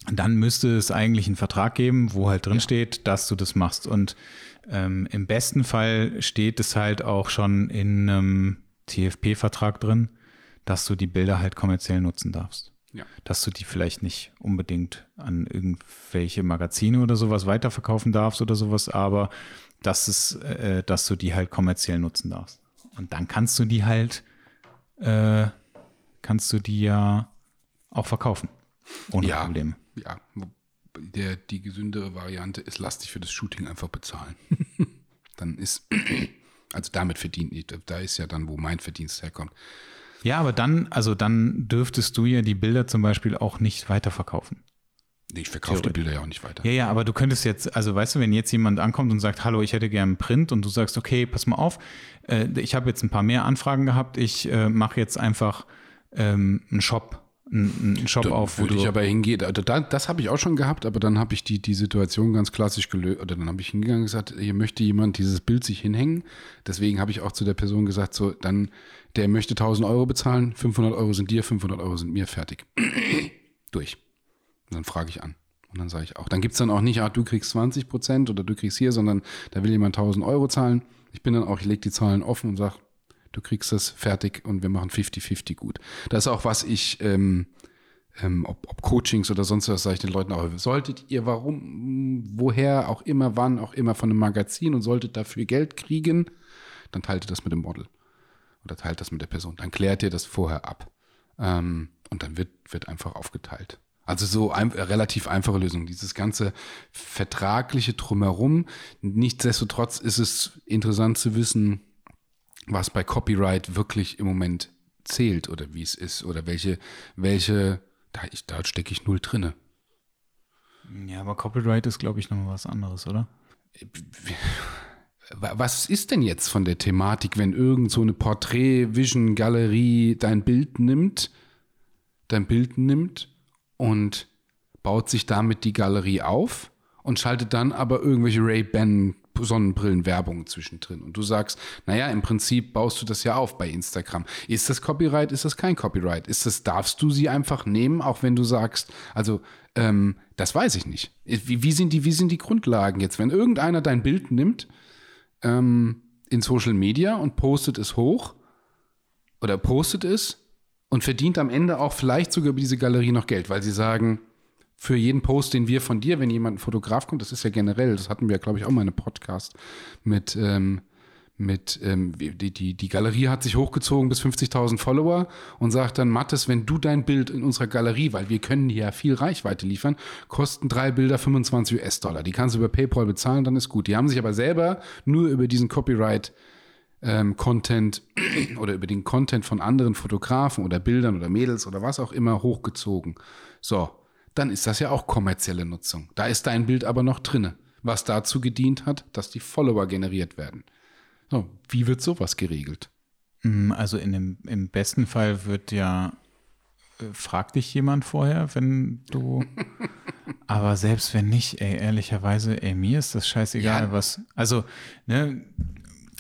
dann müsste es eigentlich einen Vertrag geben, wo halt drin ja. steht, dass du das machst. Und ähm, im besten Fall steht es halt auch schon in einem TFP-Vertrag drin, dass du die Bilder halt kommerziell nutzen darfst. Ja. Dass du die vielleicht nicht unbedingt an irgendwelche Magazine oder sowas weiterverkaufen darfst oder sowas, aber dass es, äh, dass du die halt kommerziell nutzen darfst. Und dann kannst du die halt, äh, kannst du die ja auch verkaufen. Ohne ja, Probleme. Ja, der, die gesündere Variante ist, lass dich für das Shooting einfach bezahlen. dann ist, also damit verdient nicht. Da ist ja dann, wo mein Verdienst herkommt. Ja, aber dann, also dann dürftest du ja die Bilder zum Beispiel auch nicht weiterverkaufen. Nee, ich verkaufe die Bilder ja auch nicht weiter. Ja, ja, aber du könntest jetzt, also weißt du, wenn jetzt jemand ankommt und sagt, hallo, ich hätte gerne einen Print und du sagst, okay, pass mal auf, äh, ich habe jetzt ein paar mehr Anfragen gehabt, ich äh, mache jetzt einfach ähm, einen Shop einen Shop da auf, wo würde ich aber hingehen. Also da, das habe ich auch schon gehabt, aber dann habe ich die, die Situation ganz klassisch gelöst. Oder dann habe ich hingegangen und gesagt, hier möchte jemand dieses Bild sich hinhängen. Deswegen habe ich auch zu der Person gesagt, so, dann, der möchte 1000 Euro bezahlen, 500 Euro sind dir, 500 Euro sind mir, fertig. Durch. Und dann frage ich an. Und dann sage ich auch, dann gibt es dann auch nicht, ah, du kriegst 20 Prozent oder du kriegst hier, sondern da will jemand 1000 Euro zahlen. Ich bin dann auch, ich lege die Zahlen offen und sage, du kriegst das fertig und wir machen 50-50 gut. Das ist auch, was ich, ähm, ähm, ob, ob, Coachings oder sonst was, sage ich den Leuten auch, solltet ihr warum, woher auch immer, wann auch immer von einem Magazin und solltet dafür Geld kriegen, dann teilt ihr das mit dem Model oder teilt das mit der Person. Dann klärt ihr das vorher ab ähm, und dann wird, wird einfach aufgeteilt. Also so ein, relativ einfache Lösung. Dieses ganze vertragliche Drumherum. Nichtsdestotrotz ist es interessant zu wissen, was bei Copyright wirklich im Moment zählt oder wie es ist oder welche, welche, da, da stecke ich null drinne. Ja, aber Copyright ist, glaube ich, noch was anderes, oder? Was ist denn jetzt von der Thematik, wenn irgend so eine Porträt-Vision-Galerie dein Bild nimmt, dein Bild nimmt und baut sich damit die Galerie auf und schaltet dann aber irgendwelche Ray-Ban Sonnenbrillenwerbung zwischendrin. Und du sagst, naja, im Prinzip baust du das ja auf bei Instagram. Ist das Copyright? Ist das kein Copyright? Ist das, darfst du sie einfach nehmen, auch wenn du sagst, also, ähm, das weiß ich nicht. Wie, wie, sind die, wie sind die Grundlagen jetzt? Wenn irgendeiner dein Bild nimmt ähm, in Social Media und postet es hoch oder postet es und verdient am Ende auch vielleicht sogar über diese Galerie noch Geld, weil sie sagen, für jeden Post, den wir von dir, wenn jemand ein Fotograf kommt, das ist ja generell, das hatten wir, glaube ich, auch mal in einem Podcast mit, ähm, mit ähm, die, die, die Galerie hat sich hochgezogen bis 50.000 Follower und sagt dann, Mattes, wenn du dein Bild in unserer Galerie, weil wir können hier ja viel Reichweite liefern, kosten drei Bilder 25 US-Dollar. Die kannst du über PayPal bezahlen, dann ist gut. Die haben sich aber selber nur über diesen Copyright ähm, Content oder über den Content von anderen Fotografen oder Bildern oder Mädels oder was auch immer hochgezogen. So, dann ist das ja auch kommerzielle Nutzung. Da ist dein Bild aber noch drinne, was dazu gedient hat, dass die Follower generiert werden. So, wie wird sowas geregelt? Mm, also in dem, im besten Fall wird ja, äh, fragt dich jemand vorher, wenn du, aber selbst wenn nicht, ey, ehrlicherweise, ey, mir ist das scheißegal, ja. was, also, ne.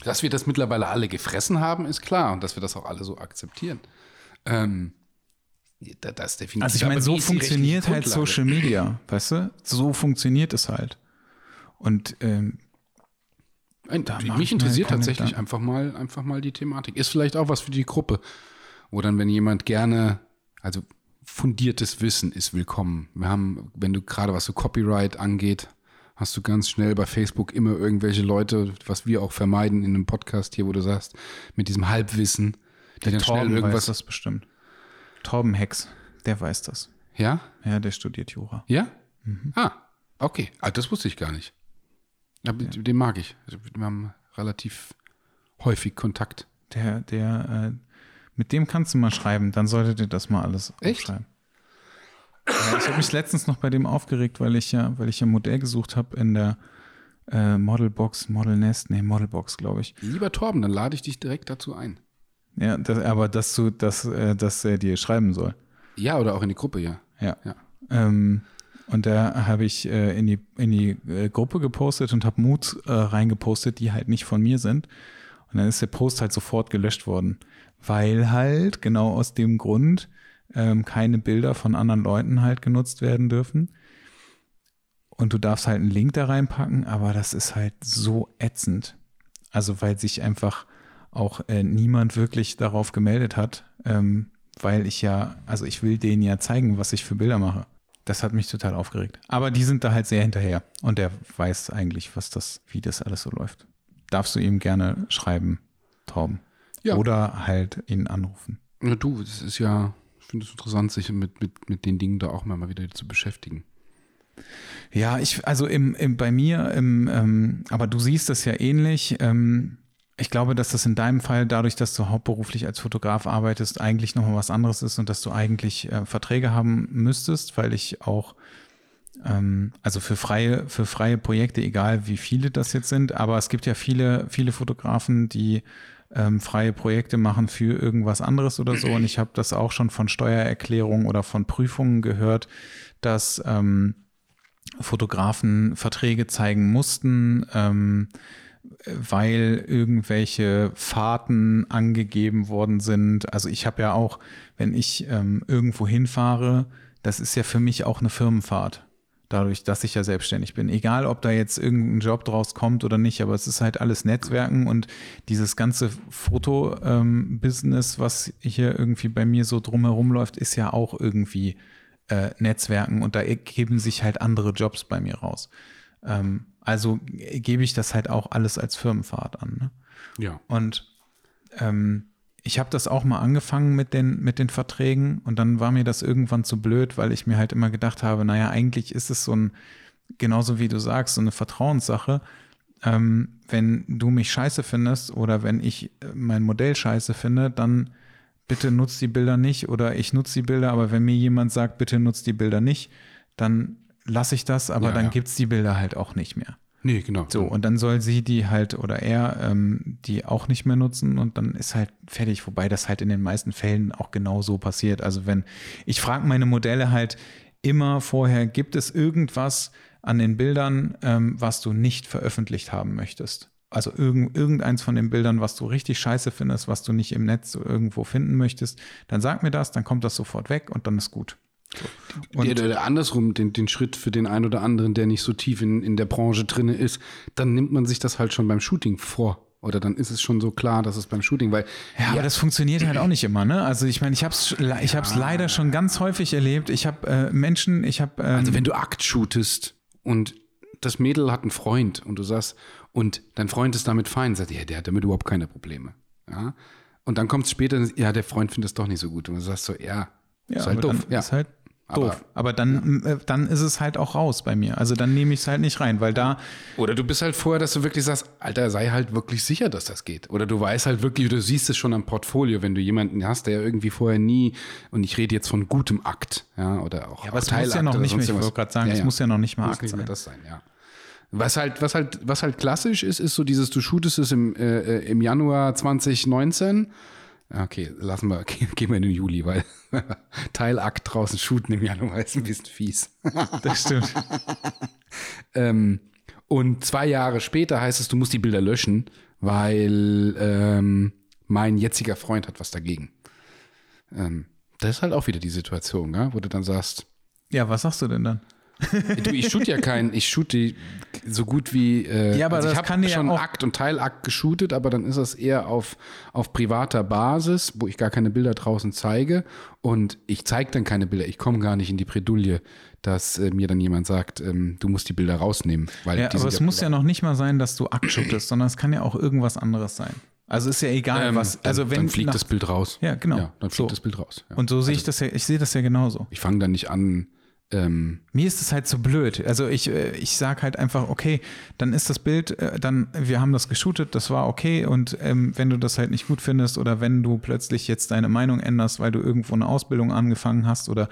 Dass wir das mittlerweile alle gefressen haben, ist klar und dass wir das auch alle so akzeptieren. Ähm, das definitiv. Also ich meine, so funktioniert halt Social Media, weißt du? So funktioniert es halt. Und ähm, mich interessiert tatsächlich einfach mal, einfach mal die Thematik. Ist vielleicht auch was für die Gruppe, wo dann, wenn jemand gerne, also fundiertes Wissen ist willkommen. Wir haben, wenn du gerade was so Copyright angeht, hast du ganz schnell bei Facebook immer irgendwelche Leute, was wir auch vermeiden in einem Podcast hier, wo du sagst, mit diesem Halbwissen, die der dann Torben schnell irgendwas. Weiß das bestimmt. Torben Hex, der weiß das. Ja? Ja, der studiert Jura. Ja? Mhm. Ah, okay. Ah, das wusste ich gar nicht. Ja, ja. Den mag ich. Also, wir haben relativ häufig Kontakt. Der, der, äh, mit dem kannst du mal schreiben, dann solltet ihr das mal alles Echt? aufschreiben. Ja, ich habe mich letztens noch bei dem aufgeregt, weil ich ja, weil ich ja ein Modell gesucht habe in der äh, Modelbox, Model Nest, nee, Modelbox, glaube ich. Lieber Torben, dann lade ich dich direkt dazu ein. Ja, das, aber dass du, dass, äh, dass er dir schreiben soll. Ja, oder auch in die Gruppe, ja. Ja. ja. Ähm, und da habe ich äh, in die, in die äh, Gruppe gepostet und habe Moods äh, reingepostet, die halt nicht von mir sind. Und dann ist der Post halt sofort gelöscht worden. Weil halt, genau aus dem Grund, ähm, keine Bilder von anderen Leuten halt genutzt werden dürfen. Und du darfst halt einen Link da reinpacken, aber das ist halt so ätzend. Also weil sich einfach auch äh, niemand wirklich darauf gemeldet hat, ähm, weil ich ja, also ich will denen ja zeigen, was ich für Bilder mache. Das hat mich total aufgeregt. Aber die sind da halt sehr hinterher und der weiß eigentlich, was das, wie das alles so läuft. Darfst du ihm gerne schreiben, Torben. Ja. Oder halt ihn anrufen. Ja, du, es ist ja, ich finde es interessant, sich mit, mit, mit den Dingen da auch mal wieder zu beschäftigen. Ja, ich, also im, im, bei mir, im, ähm, aber du siehst das ja ähnlich. Ähm, ich glaube, dass das in deinem Fall dadurch, dass du hauptberuflich als Fotograf arbeitest, eigentlich nochmal was anderes ist und dass du eigentlich äh, Verträge haben müsstest, weil ich auch, ähm, also für freie, für freie Projekte, egal wie viele das jetzt sind, aber es gibt ja viele, viele Fotografen, die ähm, freie Projekte machen für irgendwas anderes oder so. Und ich habe das auch schon von Steuererklärungen oder von Prüfungen gehört, dass ähm, Fotografen Verträge zeigen mussten. Ähm, weil irgendwelche Fahrten angegeben worden sind. Also ich habe ja auch, wenn ich ähm, irgendwo hinfahre, das ist ja für mich auch eine Firmenfahrt. Dadurch, dass ich ja selbstständig bin. Egal, ob da jetzt irgendein Job draus kommt oder nicht, aber es ist halt alles Netzwerken und dieses ganze Foto-Business, ähm, was hier irgendwie bei mir so drumherum läuft, ist ja auch irgendwie äh, Netzwerken und da ergeben sich halt andere Jobs bei mir raus. Ähm, also gebe ich das halt auch alles als Firmenfahrt an. Ne? Ja. Und ähm, ich habe das auch mal angefangen mit den, mit den Verträgen und dann war mir das irgendwann zu blöd, weil ich mir halt immer gedacht habe, naja, eigentlich ist es so ein, genauso wie du sagst, so eine Vertrauenssache. Ähm, wenn du mich scheiße findest oder wenn ich äh, mein Modell scheiße finde, dann bitte nutzt die Bilder nicht oder ich nutze die Bilder, aber wenn mir jemand sagt, bitte nutzt die Bilder nicht, dann lasse ich das, aber ja, dann ja. gibt es die Bilder halt auch nicht mehr. Nee, genau. So, und dann soll sie die halt oder er ähm, die auch nicht mehr nutzen und dann ist halt fertig, wobei das halt in den meisten Fällen auch genau so passiert. Also wenn, ich frage meine Modelle halt immer vorher, gibt es irgendwas an den Bildern, ähm, was du nicht veröffentlicht haben möchtest? Also irgend, irgendeins von den Bildern, was du richtig scheiße findest, was du nicht im Netz irgendwo finden möchtest, dann sag mir das, dann kommt das sofort weg und dann ist gut. Und der, der andersrum, den, den Schritt für den einen oder anderen, der nicht so tief in, in der Branche drin ist, dann nimmt man sich das halt schon beim Shooting vor. Oder dann ist es schon so klar, dass es beim Shooting, weil. Ja, ja aber das funktioniert halt auch nicht immer, ne? Also ich meine, ich habe es ich hab's leider schon ganz häufig erlebt. Ich habe äh, Menschen, ich habe. Ähm also wenn du Akt shootest und das Mädel hat einen Freund und du sagst, und dein Freund ist damit fein, sagt, ja, der hat damit überhaupt keine Probleme. Ja. Und dann kommt es später, ja, der Freund findet es doch nicht so gut. Und du sagst so, ja, ja ist halt doof. Ja. Ist halt doof. Aber, aber dann, ja. Äh, dann ist es halt auch raus bei mir. Also dann nehme ich es halt nicht rein, weil da. Oder du bist halt vorher, dass du wirklich sagst, Alter, sei halt wirklich sicher, dass das geht. Oder du weißt halt wirklich, du siehst es schon am Portfolio, wenn du jemanden hast, der irgendwie vorher nie, und ich rede jetzt von gutem Akt, ja, oder auch. Ja, aber es muss ja noch nicht mehr, ich wollte gerade sagen, es ja, muss ja noch nicht mal Akt sein. Das sein, ja. Was halt, was halt, was halt klassisch ist, ist so dieses, du shootest es im, äh, äh im Januar 2019 Okay, lassen wir, gehen wir in den Juli, weil Teilakt draußen shooten im Januar ist ein bisschen fies. Das stimmt. ähm, und zwei Jahre später heißt es, du musst die Bilder löschen, weil ähm, mein jetziger Freund hat was dagegen. Ähm, das ist halt auch wieder die Situation, ja, wo du dann sagst. Ja, was sagst du denn dann? Du, ich shoot ja keinen, ich shoot die so gut wie. Äh, ja, aber also ich habe schon ja Akt und Teilakt geshootet, aber dann ist das eher auf, auf privater Basis, wo ich gar keine Bilder draußen zeige. Und ich zeige dann keine Bilder. Ich komme gar nicht in die Bredouille, dass äh, mir dann jemand sagt, ähm, du musst die Bilder rausnehmen. Weil ja, aber es muss ja noch nicht mal sein, dass du Akt shootest, sondern es kann ja auch irgendwas anderes sein. Also ist ja egal, ähm, was. Also dann, wenn dann fliegt nach, das Bild raus. Ja, genau. Ja, dann fliegt so. das Bild raus. Ja. Und so sehe also, ich das ja. Ich sehe das ja genauso. Ich fange dann nicht an ähm, Mir ist es halt so blöd. Also ich, äh, ich sage halt einfach, okay, dann ist das Bild, äh, dann, wir haben das geshootet, das war okay. Und ähm, wenn du das halt nicht gut findest oder wenn du plötzlich jetzt deine Meinung änderst, weil du irgendwo eine Ausbildung angefangen hast oder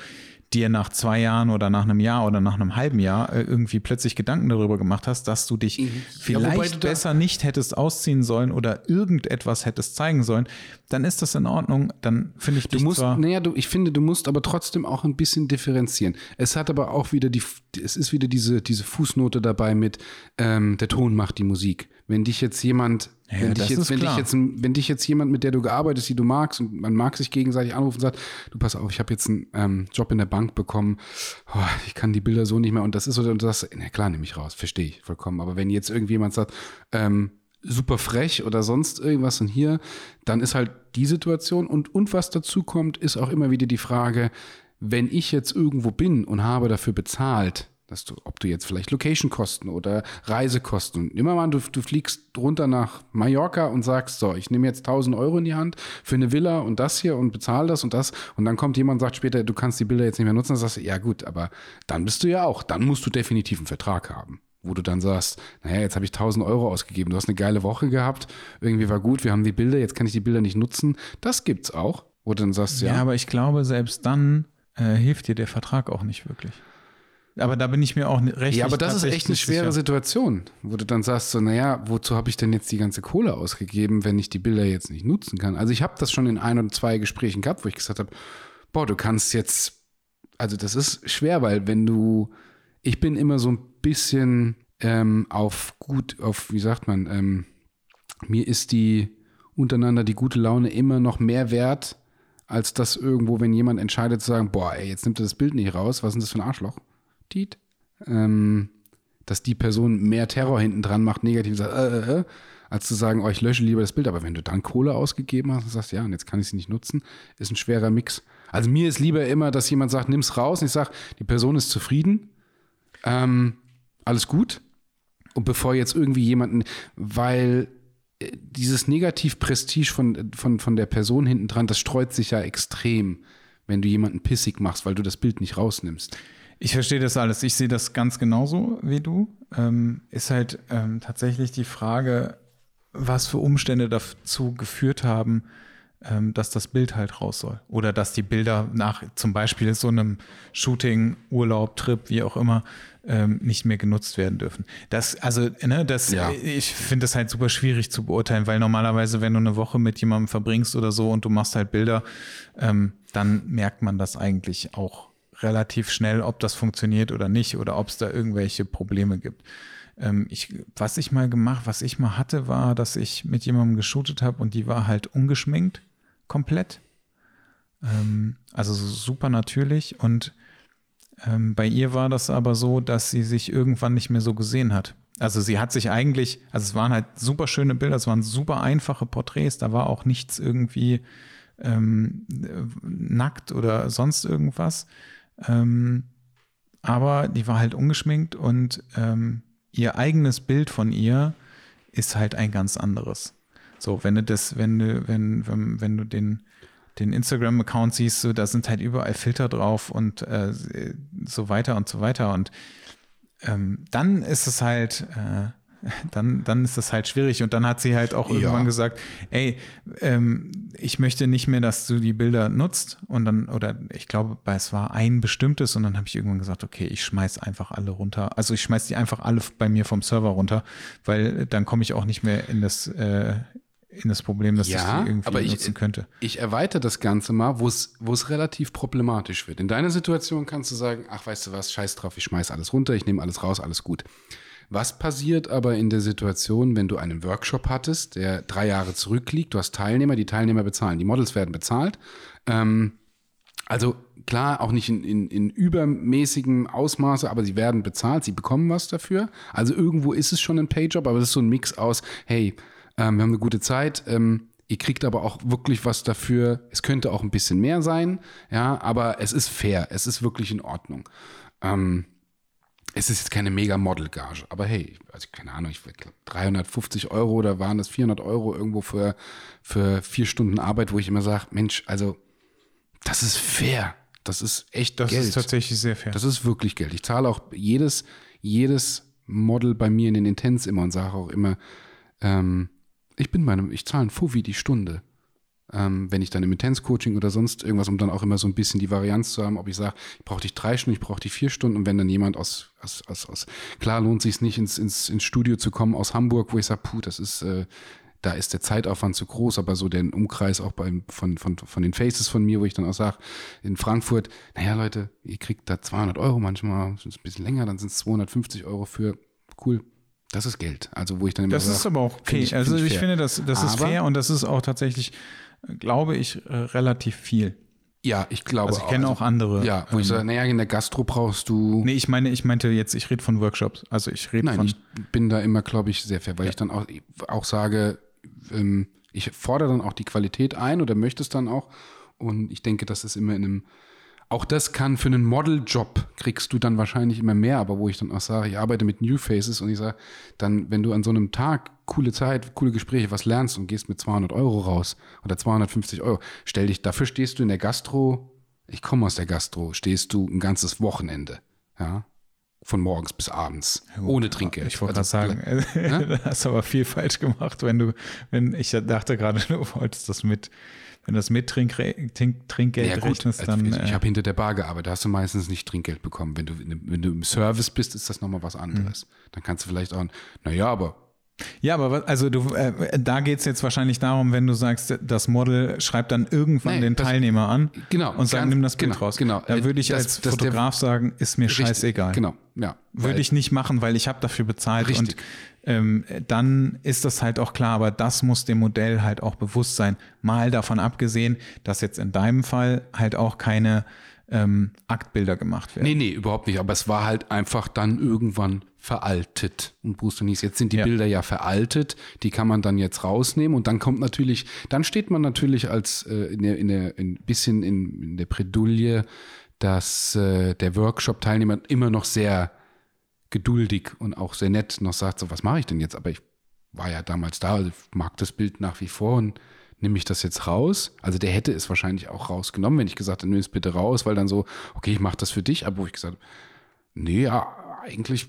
dir nach zwei Jahren oder nach einem Jahr oder nach einem halben Jahr äh, irgendwie plötzlich Gedanken darüber gemacht hast, dass du dich mhm. vielleicht ja, besser nicht hättest ausziehen sollen oder irgendetwas hättest zeigen sollen, dann ist das in Ordnung. Dann finde ich du musst, naja, du, ich finde, du musst aber trotzdem auch ein bisschen differenzieren. Es hat aber auch wieder die, es ist wieder diese, diese Fußnote dabei mit, ähm, der Ton macht die Musik. Wenn dich jetzt jemand Ja, wenn, dich jetzt, wenn, dich jetzt, wenn dich jetzt jemand, mit der du gearbeitet die du magst, und man mag sich gegenseitig anrufen und sagt, du pass auf, ich habe jetzt einen ähm, Job in der Bank bekommen, oh, ich kann die Bilder so nicht mehr. Und das ist so, und du sagst, na klar, nehme ich raus, verstehe ich vollkommen. Aber wenn jetzt irgendjemand sagt, ähm, super frech oder sonst irgendwas und hier, dann ist halt die Situation. Und, und was dazu kommt, ist auch immer wieder die Frage, wenn ich jetzt irgendwo bin und habe dafür bezahlt, dass du, ob du jetzt vielleicht Location-Kosten oder Reisekosten, immer mal, du, du fliegst runter nach Mallorca und sagst, so, ich nehme jetzt 1000 Euro in die Hand für eine Villa und das hier und bezahle das und das und dann kommt jemand und sagt später, du kannst die Bilder jetzt nicht mehr nutzen, dann sagst du, ja gut, aber dann bist du ja auch, dann musst du definitiv einen Vertrag haben wo du dann sagst, naja, jetzt habe ich 1000 Euro ausgegeben, du hast eine geile Woche gehabt, irgendwie war gut, wir haben die Bilder, jetzt kann ich die Bilder nicht nutzen. Das gibt's auch, wo du dann sagst, ja. Ja, aber ich glaube, selbst dann äh, hilft dir der Vertrag auch nicht wirklich. Aber da bin ich mir auch recht. Ja, aber das ist echt eine schwere sicher. Situation, wo du dann sagst, so, naja, wozu habe ich denn jetzt die ganze Kohle ausgegeben, wenn ich die Bilder jetzt nicht nutzen kann? Also ich habe das schon in ein oder zwei Gesprächen gehabt, wo ich gesagt habe, boah, du kannst jetzt, also das ist schwer, weil wenn du, ich bin immer so ein bisschen ähm, auf gut, auf, wie sagt man, ähm, mir ist die untereinander die gute Laune immer noch mehr wert, als das irgendwo, wenn jemand entscheidet zu sagen, boah, ey, jetzt nimmt er das Bild nicht raus, was ist denn das für ein Arschloch? Tiet. Ähm, dass die Person mehr Terror hinten dran macht, negativ sagt, äh, äh, äh, als zu sagen, oh, ich lösche lieber das Bild. Aber wenn du dann Kohle ausgegeben hast und sagst, ja, und jetzt kann ich sie nicht nutzen, ist ein schwerer Mix. Also mir ist lieber immer, dass jemand sagt, nimm's raus. Und ich sage, die Person ist zufrieden. Ähm, alles gut. Und bevor jetzt irgendwie jemanden, weil äh, dieses Negativ-Prestige von, von, von der Person hinten dran, das streut sich ja extrem, wenn du jemanden pissig machst, weil du das Bild nicht rausnimmst. Ich verstehe das alles. Ich sehe das ganz genauso wie du. Ähm, ist halt ähm, tatsächlich die Frage, was für Umstände dazu geführt haben, ähm, dass das Bild halt raus soll. Oder dass die Bilder nach zum Beispiel so einem Shooting, Urlaub, Trip, wie auch immer, ähm, nicht mehr genutzt werden dürfen. Das, also, ne, das, ja. ich finde das halt super schwierig zu beurteilen, weil normalerweise, wenn du eine Woche mit jemandem verbringst oder so und du machst halt Bilder, ähm, dann merkt man das eigentlich auch relativ schnell, ob das funktioniert oder nicht oder ob es da irgendwelche Probleme gibt. Ähm, ich, was ich mal gemacht, was ich mal hatte, war, dass ich mit jemandem geshootet habe und die war halt ungeschminkt, komplett. Ähm, also super natürlich und ähm, bei ihr war das aber so, dass sie sich irgendwann nicht mehr so gesehen hat. Also sie hat sich eigentlich, also es waren halt super schöne Bilder, es waren super einfache Porträts, da war auch nichts irgendwie ähm, nackt oder sonst irgendwas. Ähm, aber die war halt ungeschminkt und ähm, ihr eigenes Bild von ihr ist halt ein ganz anderes. So, wenn du das, wenn du, wenn, wenn, wenn du den, den Instagram-Account siehst, so, da sind halt überall Filter drauf und äh, so weiter und so weiter. Und ähm, dann ist es halt, äh, dann, dann ist das halt schwierig. Und dann hat sie halt auch ja. irgendwann gesagt, ey, ähm, ich möchte nicht mehr, dass du die Bilder nutzt. Und dann, oder ich glaube, es war ein bestimmtes und dann habe ich irgendwann gesagt, okay, ich schmeiß einfach alle runter. Also ich schmeiß die einfach alle bei mir vom Server runter, weil dann komme ich auch nicht mehr in das, äh, in das Problem, dass ja, ich die irgendwie aber ich, nutzen könnte. Ich erweitere das Ganze mal, wo es, wo es relativ problematisch wird. In deiner Situation kannst du sagen, ach, weißt du was, scheiß drauf, ich schmeiß alles runter, ich nehme alles raus, alles gut. Was passiert aber in der Situation, wenn du einen Workshop hattest, der drei Jahre zurückliegt, du hast Teilnehmer, die Teilnehmer bezahlen, die Models werden bezahlt. Ähm, also klar, auch nicht in, in, in übermäßigem Ausmaße, aber sie werden bezahlt, sie bekommen was dafür. Also irgendwo ist es schon ein Payjob, aber es ist so ein Mix aus, hey, ähm, wir haben eine gute Zeit, ähm, ihr kriegt aber auch wirklich was dafür. Es könnte auch ein bisschen mehr sein, ja, aber es ist fair, es ist wirklich in Ordnung. Ähm, es ist jetzt keine mega Model-Gage, aber hey, also keine Ahnung, ich glaube 350 Euro oder waren das 400 Euro irgendwo für, für vier Stunden Arbeit, wo ich immer sage, Mensch, also das ist fair. Das ist echt das Geld. Das ist tatsächlich sehr fair. Das ist wirklich Geld. Ich zahle auch jedes, jedes Model bei mir in den Intents immer und sage auch immer, ähm, ich bin bei einem, ich zahle ein Fuffi die Stunde. Ähm, wenn ich dann im Intense-Coaching oder sonst irgendwas, um dann auch immer so ein bisschen die Varianz zu haben, ob ich sage, ich brauche dich drei Stunden, ich brauche dich vier Stunden und wenn dann jemand aus, aus, aus, aus klar lohnt sich nicht ins, ins, ins Studio zu kommen aus Hamburg, wo ich sage, puh, das ist, äh, da ist der Zeitaufwand zu groß, aber so den Umkreis auch bei, von, von, von den Faces von mir, wo ich dann auch sage, in Frankfurt, naja Leute, ihr kriegt da 200 Euro manchmal, sind es ein bisschen länger, dann sind es 250 Euro für, cool, Das ist Geld. Also wo ich dann immer Das sag, ist aber auch okay. find ich- also find ich, fair. finde, das, das ist Aber- fair und das ist auch tatsächlich, glaube ich, äh, relativ viel. Ja, ich glaube Also ich kenne also, auch andere. Ja, wo ich ähm, sage, naja, in der Gastro brauchst du. Nee, ich meine, ich meinte jetzt, ich rede von Workshops. Also ich rede Nein, von. ich bin da immer, glaube ich, sehr fair, weil ich dann auch, auch sage, ähm, ich fordere dann auch die Qualität ein oder möchte es dann auch. Und ich denke, das ist immer in einem, auch das kann für einen Modeljob kriegst du dann wahrscheinlich immer mehr, aber wo ich dann auch sage, ich arbeite mit New Faces und ich sage, dann, wenn du an so einem Tag coole Zeit, coole Gespräche, was lernst und gehst mit 200 Euro raus oder 250 Euro, stell dich, dafür stehst du in der Gastro, ich komme aus der Gastro, stehst du ein ganzes Wochenende, ja, von morgens bis abends, ohne Trinkgeld. Ich wollte Also, gerade sagen, du hast aber viel falsch gemacht, wenn du, wenn ich dachte gerade, du wolltest das mit, wenn du das mit Trinkre Trink, Trinkgeld Ja, gut, rechnest, also dann. ich, ich äh, habe hinter der Bar gearbeitet, da hast du meistens nicht Trinkgeld bekommen. Wenn du, wenn du im Service bist, ist das nochmal was anderes. Mhm. Dann kannst du vielleicht auch, naja, aber Ja, aber was- also du, äh, da geht es jetzt wahrscheinlich darum, wenn du sagst, das Model schreibt dann irgendwann Nee, den das- Teilnehmer an Genau, und sagt, nimm das Bild genau, raus. genau. Da würde ich Das- als das- der- Fotograf sagen, ist mir scheißegal. Genau, ja. Würde ich nicht machen, weil ich habe dafür bezahlt Richtig. und ähm, dann ist das halt auch klar, aber das muss dem Modell halt auch bewusst sein. Mal davon abgesehen, dass jetzt in deinem Fall halt auch keine ähm, Aktbilder gemacht werden. Nee, nee, überhaupt nicht. Aber es war halt einfach dann irgendwann veraltet. Und Bruce und Nies, jetzt sind die Ja. Bilder ja veraltet, die kann man dann jetzt rausnehmen und dann kommt natürlich, dann steht man natürlich als äh, in der, in der, ein bisschen in, in der Bredouille, dass äh, der Workshop-Teilnehmer immer noch sehr geduldig und auch sehr nett noch sagt, so was mache ich denn jetzt? Aber ich war ja damals da, also ich mag das Bild nach wie vor und nehme ich das jetzt raus? Also der hätte es wahrscheinlich auch rausgenommen, wenn ich gesagt hätte, nimm es bitte raus, weil dann so, okay, ich mache das für dich, aber wo ich gesagt habe, nee, ja, eigentlich,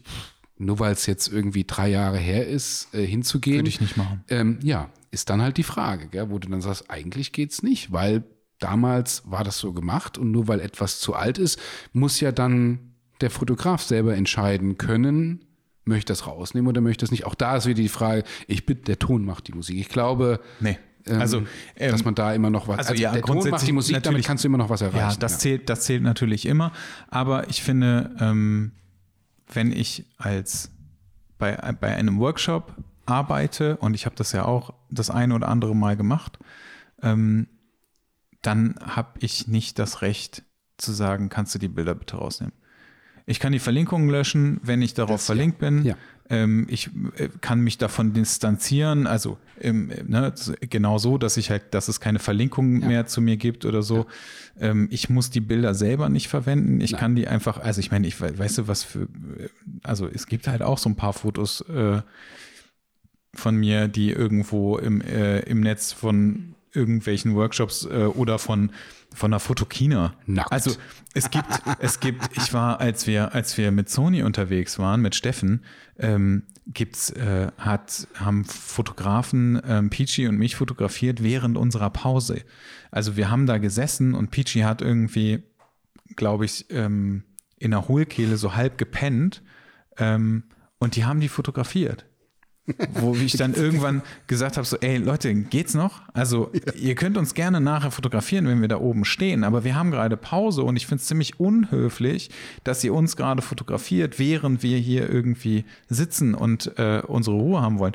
nur weil es jetzt irgendwie drei Jahre her ist, äh, hinzugehen. Würde ich nicht machen. Ähm, ja, ist dann halt die Frage, gell, wo du dann sagst, eigentlich geht's nicht, weil damals war das so gemacht und nur weil etwas zu alt ist, muss ja dann der Fotograf selber entscheiden können, möchte ich das rausnehmen oder möchte ich das nicht. Auch da ist wieder die Frage, ich bitte, der Ton macht die Musik. Ich glaube, Nee. ähm, Also, ähm, dass man da immer noch was, also ja, der Ton macht die Musik, damit kannst du immer noch was erreichen. Ja, das, Zählt, das zählt natürlich immer. Aber ich finde, ähm, wenn ich als bei, bei einem Workshop arbeite, und ich habe das ja auch das eine oder andere Mal gemacht, ähm, dann habe ich nicht das Recht zu sagen, kannst du die Bilder bitte rausnehmen. Ich kann die Verlinkungen löschen, wenn ich darauf Das- verlinkt bin. ja. Ähm, ich äh, kann mich davon distanzieren, also ähm, äh, ne, genau so, dass ich halt, dass es keine Verlinkungen mehr zu mir gibt oder so. Ähm, ich muss die Bilder selber nicht verwenden. Ich kann die einfach, also ich meine, ich we- weißt du, was für, äh, also es gibt halt auch so ein paar Fotos äh, von mir, die irgendwo im, äh, im Netz von irgendwelchen Workshops äh, oder von von der Fotokina. Nackt. Also es gibt, es gibt, ich war, als wir, als wir mit Sony unterwegs waren, mit Steffen, ähm, gibt's, äh, hat, haben Fotografen ähm, Peachy und mich fotografiert während unserer Pause. Also wir haben da gesessen und Peachy hat irgendwie, glaube ich, ähm, in der Hohlkehle so halb gepennt ähm, und die haben die fotografiert. Wo ich dann irgendwann gesagt habe, so, ey Leute, geht's noch? Also ihr könnt uns gerne nachher fotografieren, wenn wir da oben stehen, aber wir haben gerade Pause und ich finde es ziemlich unhöflich, dass ihr uns gerade fotografiert, während wir hier irgendwie sitzen und äh, unsere Ruhe haben wollen.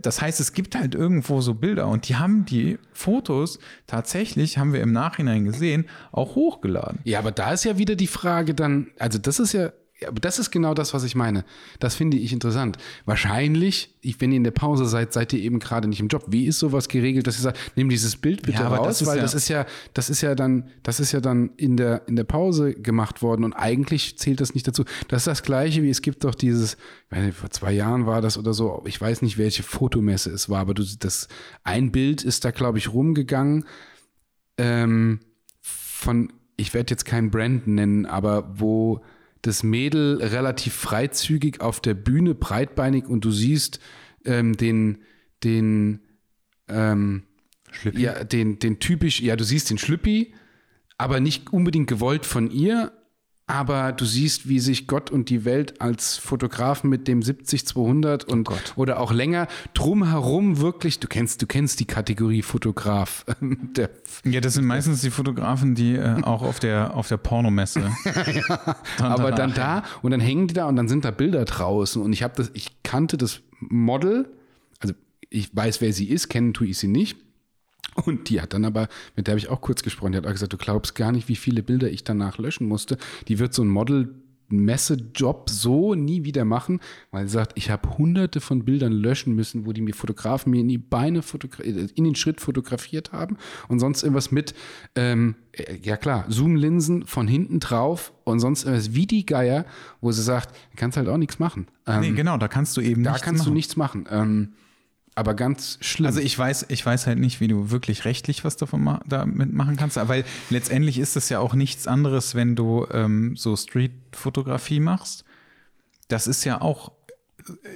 Das heißt, es gibt halt irgendwo so Bilder und die haben die Fotos tatsächlich, haben wir im Nachhinein gesehen, auch hochgeladen. Ja, aber da ist ja wieder die Frage dann, also das ist ja, ja, aber das ist genau das, was ich meine. Das finde ich interessant. Wahrscheinlich, ich, wenn ihr in der Pause seid, seid ihr eben gerade nicht im Job. Wie ist sowas geregelt, dass ihr sagt, nimm dieses Bild bitte Ja, raus, das weil ja- das ist ja, das ist ja dann, das ist ja dann in der, in der Pause gemacht worden und eigentlich zählt das nicht dazu. Das ist das Gleiche, wie es gibt doch dieses, ich weiß nicht, vor zwei Jahren war das oder so, ich weiß nicht, welche Fotomesse es war, aber du, das, ein Bild ist da, glaube ich, rumgegangen, ähm, von, ich werde jetzt keinen Brand nennen, aber wo das Mädel relativ freizügig auf der Bühne, breitbeinig und du siehst ähm, den, den, ähm, ja, den, den typisch, ja, du siehst den Schlüppi, aber nicht unbedingt gewollt von ihr, aber du siehst, wie sich Gott und die Welt als Fotografen mit dem 70-200 und oh oder auch länger drumherum wirklich, du kennst, du kennst die Kategorie Fotograf. ja, das sind meistens die Fotografen, die äh, auch auf der, auf der Pornomesse. ja, aber dann da und dann hängen die da und dann sind da Bilder draußen und ich habe das, ich kannte das Model, also ich weiß, wer sie ist, kennen tue ich sie nicht. Und die hat dann aber, mit der habe ich auch kurz gesprochen, die hat auch gesagt, du glaubst gar nicht, wie viele Bilder ich danach löschen musste. Die wird so ein Model Messejob so nie wieder machen, weil sie sagt, ich habe hunderte von Bildern löschen müssen, wo die mir Fotografen mir in die Beine äh, in den Schritt fotografiert haben und sonst irgendwas mit, ähm, äh, ja klar, Zoom-Linsen von hinten drauf und sonst irgendwas wie die Geier, wo sie sagt, kannst halt auch nichts machen. Ähm, nee, genau, da kannst du eben da nichts kannst machen. du nichts machen. Ähm, aber ganz schlimm. Also ich weiß, ich weiß halt nicht, wie du wirklich rechtlich was davon ma damit machen kannst, weil letztendlich ist das ja auch nichts anderes, wenn du ähm, so Street-Fotografie machst. Das ist ja auch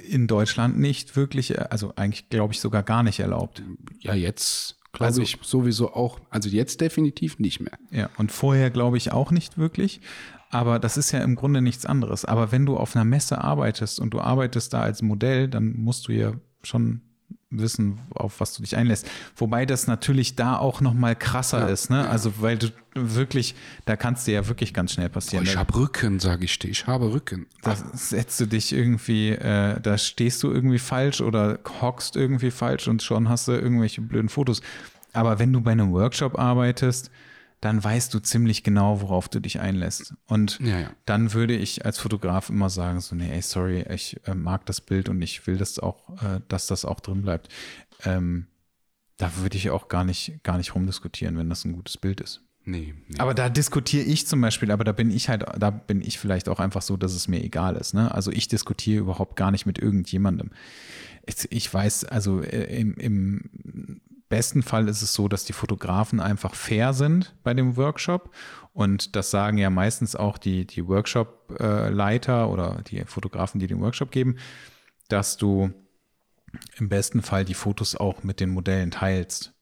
in Deutschland nicht wirklich, also eigentlich glaube ich sogar gar nicht erlaubt. Ja, jetzt glaube also, ich sowieso auch, also jetzt definitiv nicht mehr. Ja, und vorher glaube ich auch nicht wirklich. Aber das ist ja im Grunde nichts anderes. Aber wenn du auf einer Messe arbeitest und du arbeitest da als Modell, dann musst du ja schon wissen, auf was du dich einlässt. Wobei das natürlich da auch noch mal krasser ja, ist, ne? Also weil du wirklich, da kannst dir ja wirklich ganz schnell passieren. Oh, ich habe Rücken, sage ich dir. Ich habe Rücken. Da setzt du dich irgendwie, äh, da stehst du irgendwie falsch oder hockst irgendwie falsch und schon hast du irgendwelche blöden Fotos. Aber wenn du bei einem Workshop arbeitest, dann weißt du ziemlich genau, worauf du dich einlässt. Und ja, ja. dann würde ich als Fotograf immer sagen, so, nee, ey, sorry, ich äh, mag das Bild und ich will das auch, äh, dass das auch drin bleibt. Ähm, da würde ich auch gar nicht, gar nicht rumdiskutieren, wenn das ein gutes Bild ist. Nee, nee. Aber da diskutiere ich zum Beispiel, aber da bin ich halt, da bin ich vielleicht auch einfach so, dass es mir egal ist. Ne? Also ich diskutiere überhaupt gar nicht mit irgendjemandem. Ich, ich weiß, also äh, im, im besten Fall ist es so, dass die Fotografen einfach fair sind bei dem Workshop. Und das sagen ja meistens auch die, die Workshop-Leiter oder die Fotografen, die den Workshop geben, dass du im besten Fall die Fotos auch mit den Modellen teilst.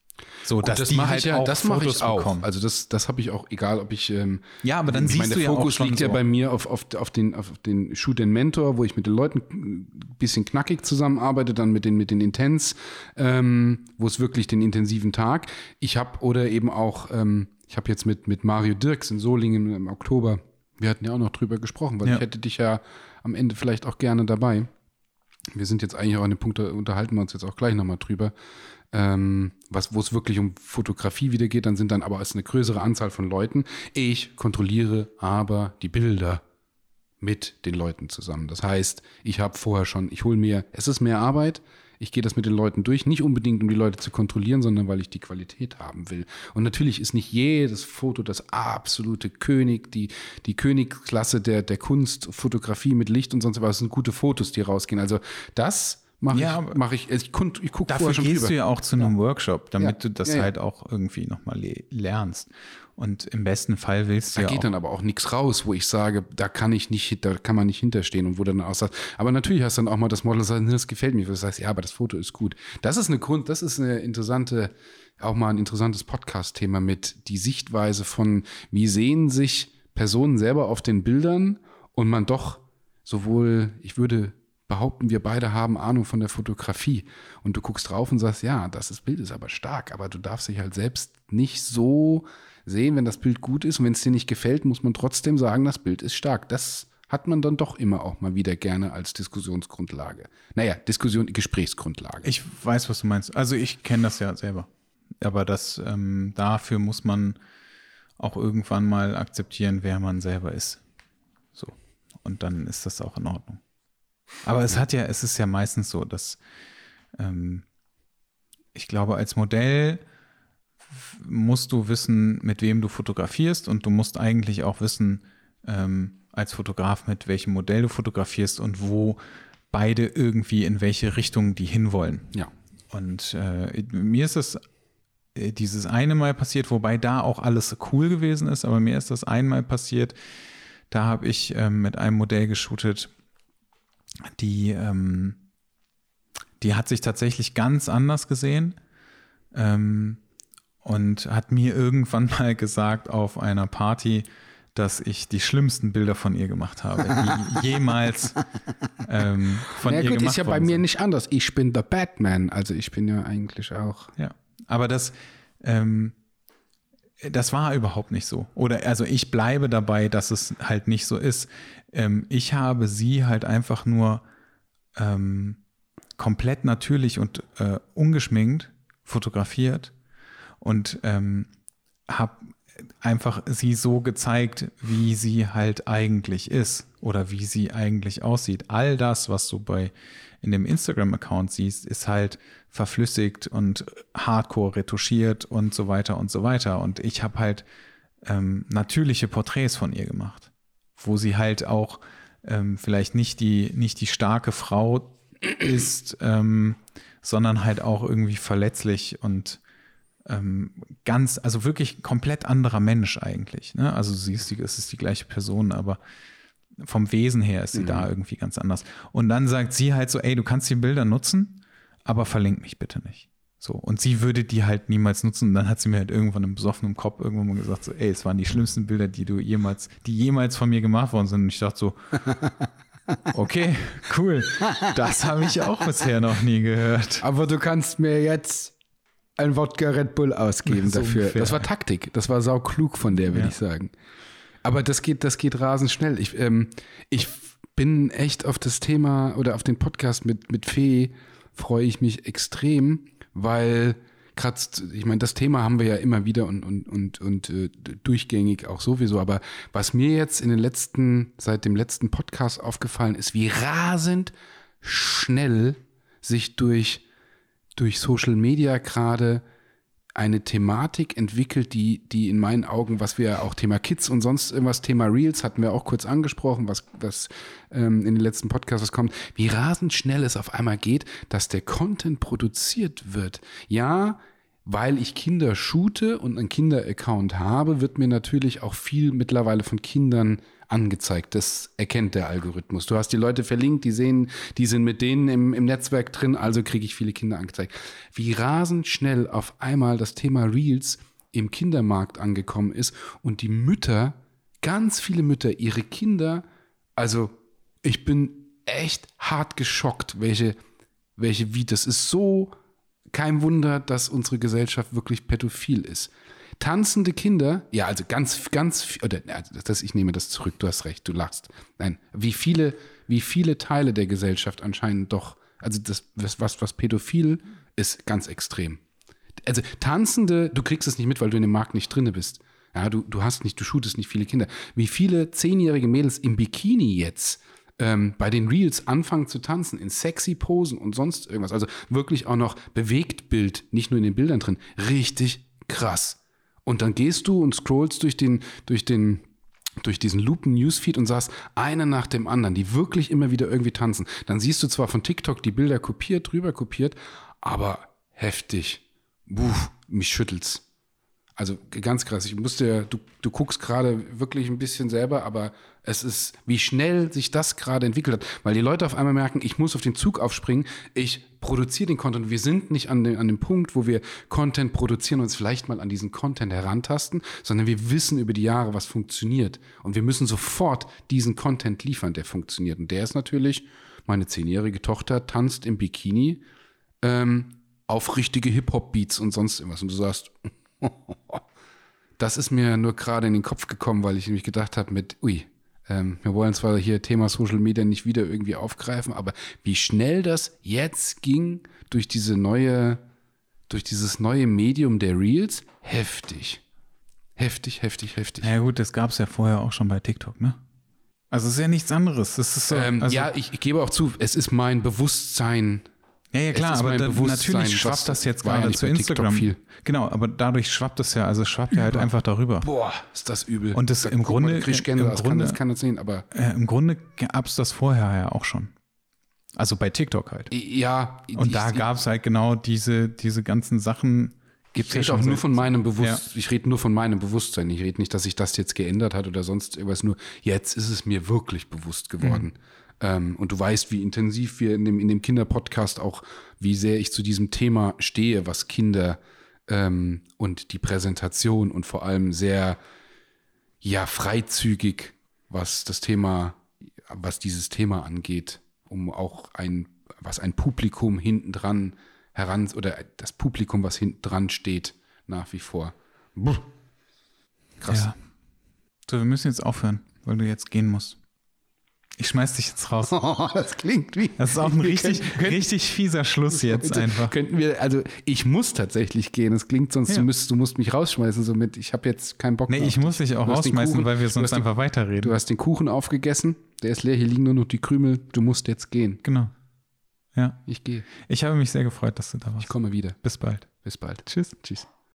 So, dass das die halt ja, auch das mache ich auch. Bekommen. Also das, das habe ich auch, egal ob ich. Ähm, ja, aber dann siehst meine, du ja Fokus liegt so. ja bei mir auf, auf, auf den, auf den Shoot and Mentor, wo ich mit den Leuten ein bisschen knackig zusammenarbeite, dann mit den, mit den Intens, ähm, wo es wirklich den intensiven Tag. Ich habe oder eben auch, ähm, ich habe jetzt mit, mit Mario Dirks in Solingen im Oktober, wir hatten ja auch noch drüber gesprochen, weil ja. ich hätte dich ja am Ende vielleicht auch gerne dabei. Wir sind jetzt eigentlich auch an dem Punkt, da unterhalten wir uns jetzt auch gleich nochmal drüber ähm, was, wo es wirklich um Fotografie wieder geht, dann sind dann aber es eine größere Anzahl von Leuten. Ich kontrolliere aber die Bilder mit den Leuten zusammen. Das heißt, ich habe vorher schon, ich hole mir, es ist mehr Arbeit, ich gehe das mit den Leuten durch, nicht unbedingt, um die Leute zu kontrollieren, sondern weil ich die Qualität haben will. Und natürlich ist nicht jedes Foto das absolute König, die, die Königsklasse der, der Kunst, Fotografie mit Licht und sonst was. Es sind gute Fotos, die rausgehen. Also das mache ja, ich, mach ich, ich, ich gucke Dafür schon gehst drüber. du ja auch zu einem ja. Workshop, damit ja. du das halt auch irgendwie nochmal lernst. Und im besten Fall willst du da ja geht dann aber auch nichts raus, wo ich sage, da kann ich nicht, da kann man nicht hinterstehen und wo dann auch sagt, aber natürlich hast du dann auch mal das Model sagt, das gefällt mir, du sagst, ja, aber das Foto ist gut. Das ist eine Grund, das ist eine interessante, auch mal ein interessantes Podcast-Thema mit die Sichtweise von, wie sehen sich Personen selber auf den Bildern und man doch sowohl, ich würde behaupten, wir beide haben Ahnung von der Fotografie. Und du guckst drauf und sagst, ja, das ist, Bild ist aber stark, aber du darfst dich halt selbst nicht so sehen, wenn das Bild gut ist. Und wenn es dir nicht gefällt, muss man trotzdem sagen, das Bild ist stark. Das hat man dann doch immer auch mal wieder gerne als Diskussionsgrundlage. Naja, Diskussion, Gesprächsgrundlage. Ich weiß, was du meinst. Also ich kenne das ja selber. Aber das, ähm, dafür muss man auch irgendwann mal akzeptieren, wer man selber ist. So. Und dann ist das auch in Ordnung. Aber es hat ja, es ist ja meistens so, dass ähm, ich glaube, als Modell musst du wissen, mit wem du fotografierst und du musst eigentlich auch wissen, ähm, als Fotograf, mit welchem Modell du fotografierst und wo beide irgendwie in welche Richtung die hinwollen. Ja. Und äh, mir ist es äh, dieses eine Mal passiert, wobei da auch alles cool gewesen ist, aber mir ist das einmal passiert, da habe ich äh, mit einem Modell geshootet, die, ähm, die hat sich tatsächlich ganz anders gesehen ähm, und hat mir irgendwann mal gesagt auf einer Party, dass ich die schlimmsten Bilder von ihr gemacht habe, die jemals ähm, von ja, ihr gut, gemacht ist ja bei mir nicht anders. Ich bin der Batman, also ich bin ja eigentlich auch. Ja, aber das, ähm, das war überhaupt nicht so. Oder also ich bleibe dabei, dass es halt nicht so ist. Ähm, ich habe sie halt einfach nur ähm, komplett natürlich und äh, ungeschminkt fotografiert und ähm, habe einfach sie so gezeigt, wie sie halt eigentlich ist oder wie sie eigentlich aussieht. All das, was du bei in dem Instagram-Account siehst, ist halt verflüssigt und hardcore retuschiert und so weiter und so weiter. Und ich habe halt ähm, natürliche Porträts von ihr gemacht, wo sie halt auch ähm, vielleicht nicht die, nicht die starke Frau ist, ähm, sondern halt auch irgendwie verletzlich und ähm, ganz, also wirklich komplett anderer Mensch eigentlich. Ne? Also sie ist die, es ist die gleiche Person, aber vom Wesen her ist sie mhm. da irgendwie ganz anders. Und dann sagt sie halt so, ey, du kannst die Bilder nutzen, aber verlink mich bitte nicht. So. Und sie würde die halt niemals nutzen. Und dann hat sie mir halt irgendwann im besoffenen Kopf irgendwann mal gesagt, so, ey, es waren die schlimmsten Bilder, die du jemals, die jemals von mir gemacht worden sind. Und ich dachte so, okay, cool. Das habe ich auch bisher noch nie gehört. Aber du kannst mir jetzt ein Wodka Red Bull ausgeben so dafür. Ungefähr. Das war Taktik. Das war sau klug von der, würde ja. ich sagen. Aber das geht, das geht rasend schnell. Ich, ähm, ich bin echt auf das Thema oder auf den Podcast mit, mit Fee freue ich mich extrem, weil gerade, ich meine, das Thema haben wir ja immer wieder und, und, und, und äh, durchgängig auch sowieso. Aber was mir jetzt in den letzten, seit dem letzten Podcast aufgefallen ist, wie rasend schnell sich durch durch Social Media gerade eine Thematik entwickelt, die, die in meinen Augen, was wir auch Thema Kids und sonst irgendwas, Thema Reels hatten wir auch kurz angesprochen, was, was ähm, in den letzten Podcasts kommt, wie rasend schnell es auf einmal geht, dass der Content produziert wird. Ja, weil ich Kinder shoote und einen Kinder-Account habe, wird mir natürlich auch viel mittlerweile von Kindern angezeigt. Das erkennt der Algorithmus. Du hast die Leute verlinkt, die sehen, die sind mit denen im, im Netzwerk drin, also kriege ich viele Kinder angezeigt. Wie rasend schnell auf einmal das Thema Reels im Kindermarkt angekommen ist und die Mütter, ganz viele Mütter, ihre Kinder, also ich bin echt hart geschockt, welche, welche, wie, das ist so kein Wunder, dass unsere Gesellschaft wirklich pädophil ist. Tanzende Kinder, ja, also ganz, ganz, oder das, ich nehme das zurück, du hast recht, du lachst. Nein, wie viele, wie viele Teile der Gesellschaft anscheinend doch, also das, was, was pädophil ist, ganz extrem. Also tanzende, du kriegst es nicht mit, weil du in dem Markt nicht drinne bist. Ja, du, du hast nicht, du shootest nicht viele Kinder. Wie viele zehnjährige Mädels im Bikini jetzt ähm, bei den Reels anfangen zu tanzen, in sexy Posen und sonst irgendwas. Also wirklich auch noch bewegt Bild, nicht nur in den Bildern drin. Richtig krass. Und dann gehst du und scrollst durch den, durch den, durch diesen Lupen-Newsfeed und sagst, eine nach dem anderen, die wirklich immer wieder irgendwie tanzen. Dann siehst du zwar von TikTok die Bilder kopiert, drüber kopiert, aber heftig. Puh, mich schüttelt's. Also ganz krass. Ich musste, du, du guckst gerade wirklich ein bisschen selber, aber es ist, wie schnell sich das gerade entwickelt hat, weil die Leute auf einmal merken, ich muss auf den Zug aufspringen, ich produziere den Content. Wir sind nicht an, den, an dem Punkt, wo wir Content produzieren und uns vielleicht mal an diesen Content herantasten, sondern wir wissen über die Jahre, was funktioniert. Und wir müssen sofort diesen Content liefern, der funktioniert. Und der ist natürlich, meine zehnjährige Tochter tanzt im Bikini ähm, auf richtige Hip-Hop-Beats und sonst irgendwas. Und du sagst, das ist mir nur gerade in den Kopf gekommen, weil ich nämlich gedacht habe mit, ui, ähm, wir wollen zwar hier Thema Social Media nicht wieder irgendwie aufgreifen, aber wie schnell das jetzt ging durch diese neue, durch dieses neue Medium der Reels, heftig. Heftig, heftig, heftig. Ja gut, das gab es ja vorher auch schon bei TikTok, ne? Also es ist ja nichts anderes. Das ist so, ähm, also ja, ich, ich, gebe auch zu, es ist mein Bewusstsein ja, ja, klar, aber da, natürlich schwappt das jetzt gerade ja zu Instagram. Viel. Genau, aber dadurch schwappt es ja, also schwappt ja halt einfach darüber. Boah, ist das übel. Und das da, im Grunde, mal, im das Grunde, kann, kann das sehen, aber. Äh, Im Grunde gab es das vorher ja auch schon. Also bei TikTok halt. Ja. Und da gab es halt genau diese, diese ganzen Sachen. Gibt's ich rede auch nur von meinem Bewusstsein. Ja. Ich rede nur von meinem Bewusstsein. Ich rede nicht, dass sich das jetzt geändert hat oder sonst irgendwas. Nur jetzt ist es mir wirklich bewusst geworden. Mhm. Ähm, und du weißt, wie intensiv wir in dem, in dem Kinderpodcast auch, wie sehr ich zu diesem Thema stehe, was Kinder ähm, und die Präsentation und vor allem sehr, ja freizügig, was das Thema, was dieses Thema angeht, um auch ein, was ein Publikum hinten dran heran oder das Publikum, was hinten dran steht, nach wie vor. Krass. Ja. So, wir müssen jetzt aufhören, weil du jetzt gehen musst. Ich schmeiß dich jetzt raus. Oh, das klingt wie. Das ist auch ein richtig, können, richtig fieser Schluss jetzt einfach. Könnten wir, also ich muss tatsächlich gehen. Es klingt sonst, ja. du, müsst, du musst mich rausschmeißen, somit ich habe jetzt keinen Bock mehr. Nee, ich muss dich auch rausschmeißen, Kuchen, weil wir sonst einfach den, weiterreden. Du hast den Kuchen aufgegessen, der ist leer, hier liegen nur noch die Krümel, du musst jetzt gehen. Genau. Ja. Ich gehe. Ich habe mich sehr gefreut, dass du da warst. Ich komme wieder. Bis bald. Bis bald. Tschüss. Tschüss.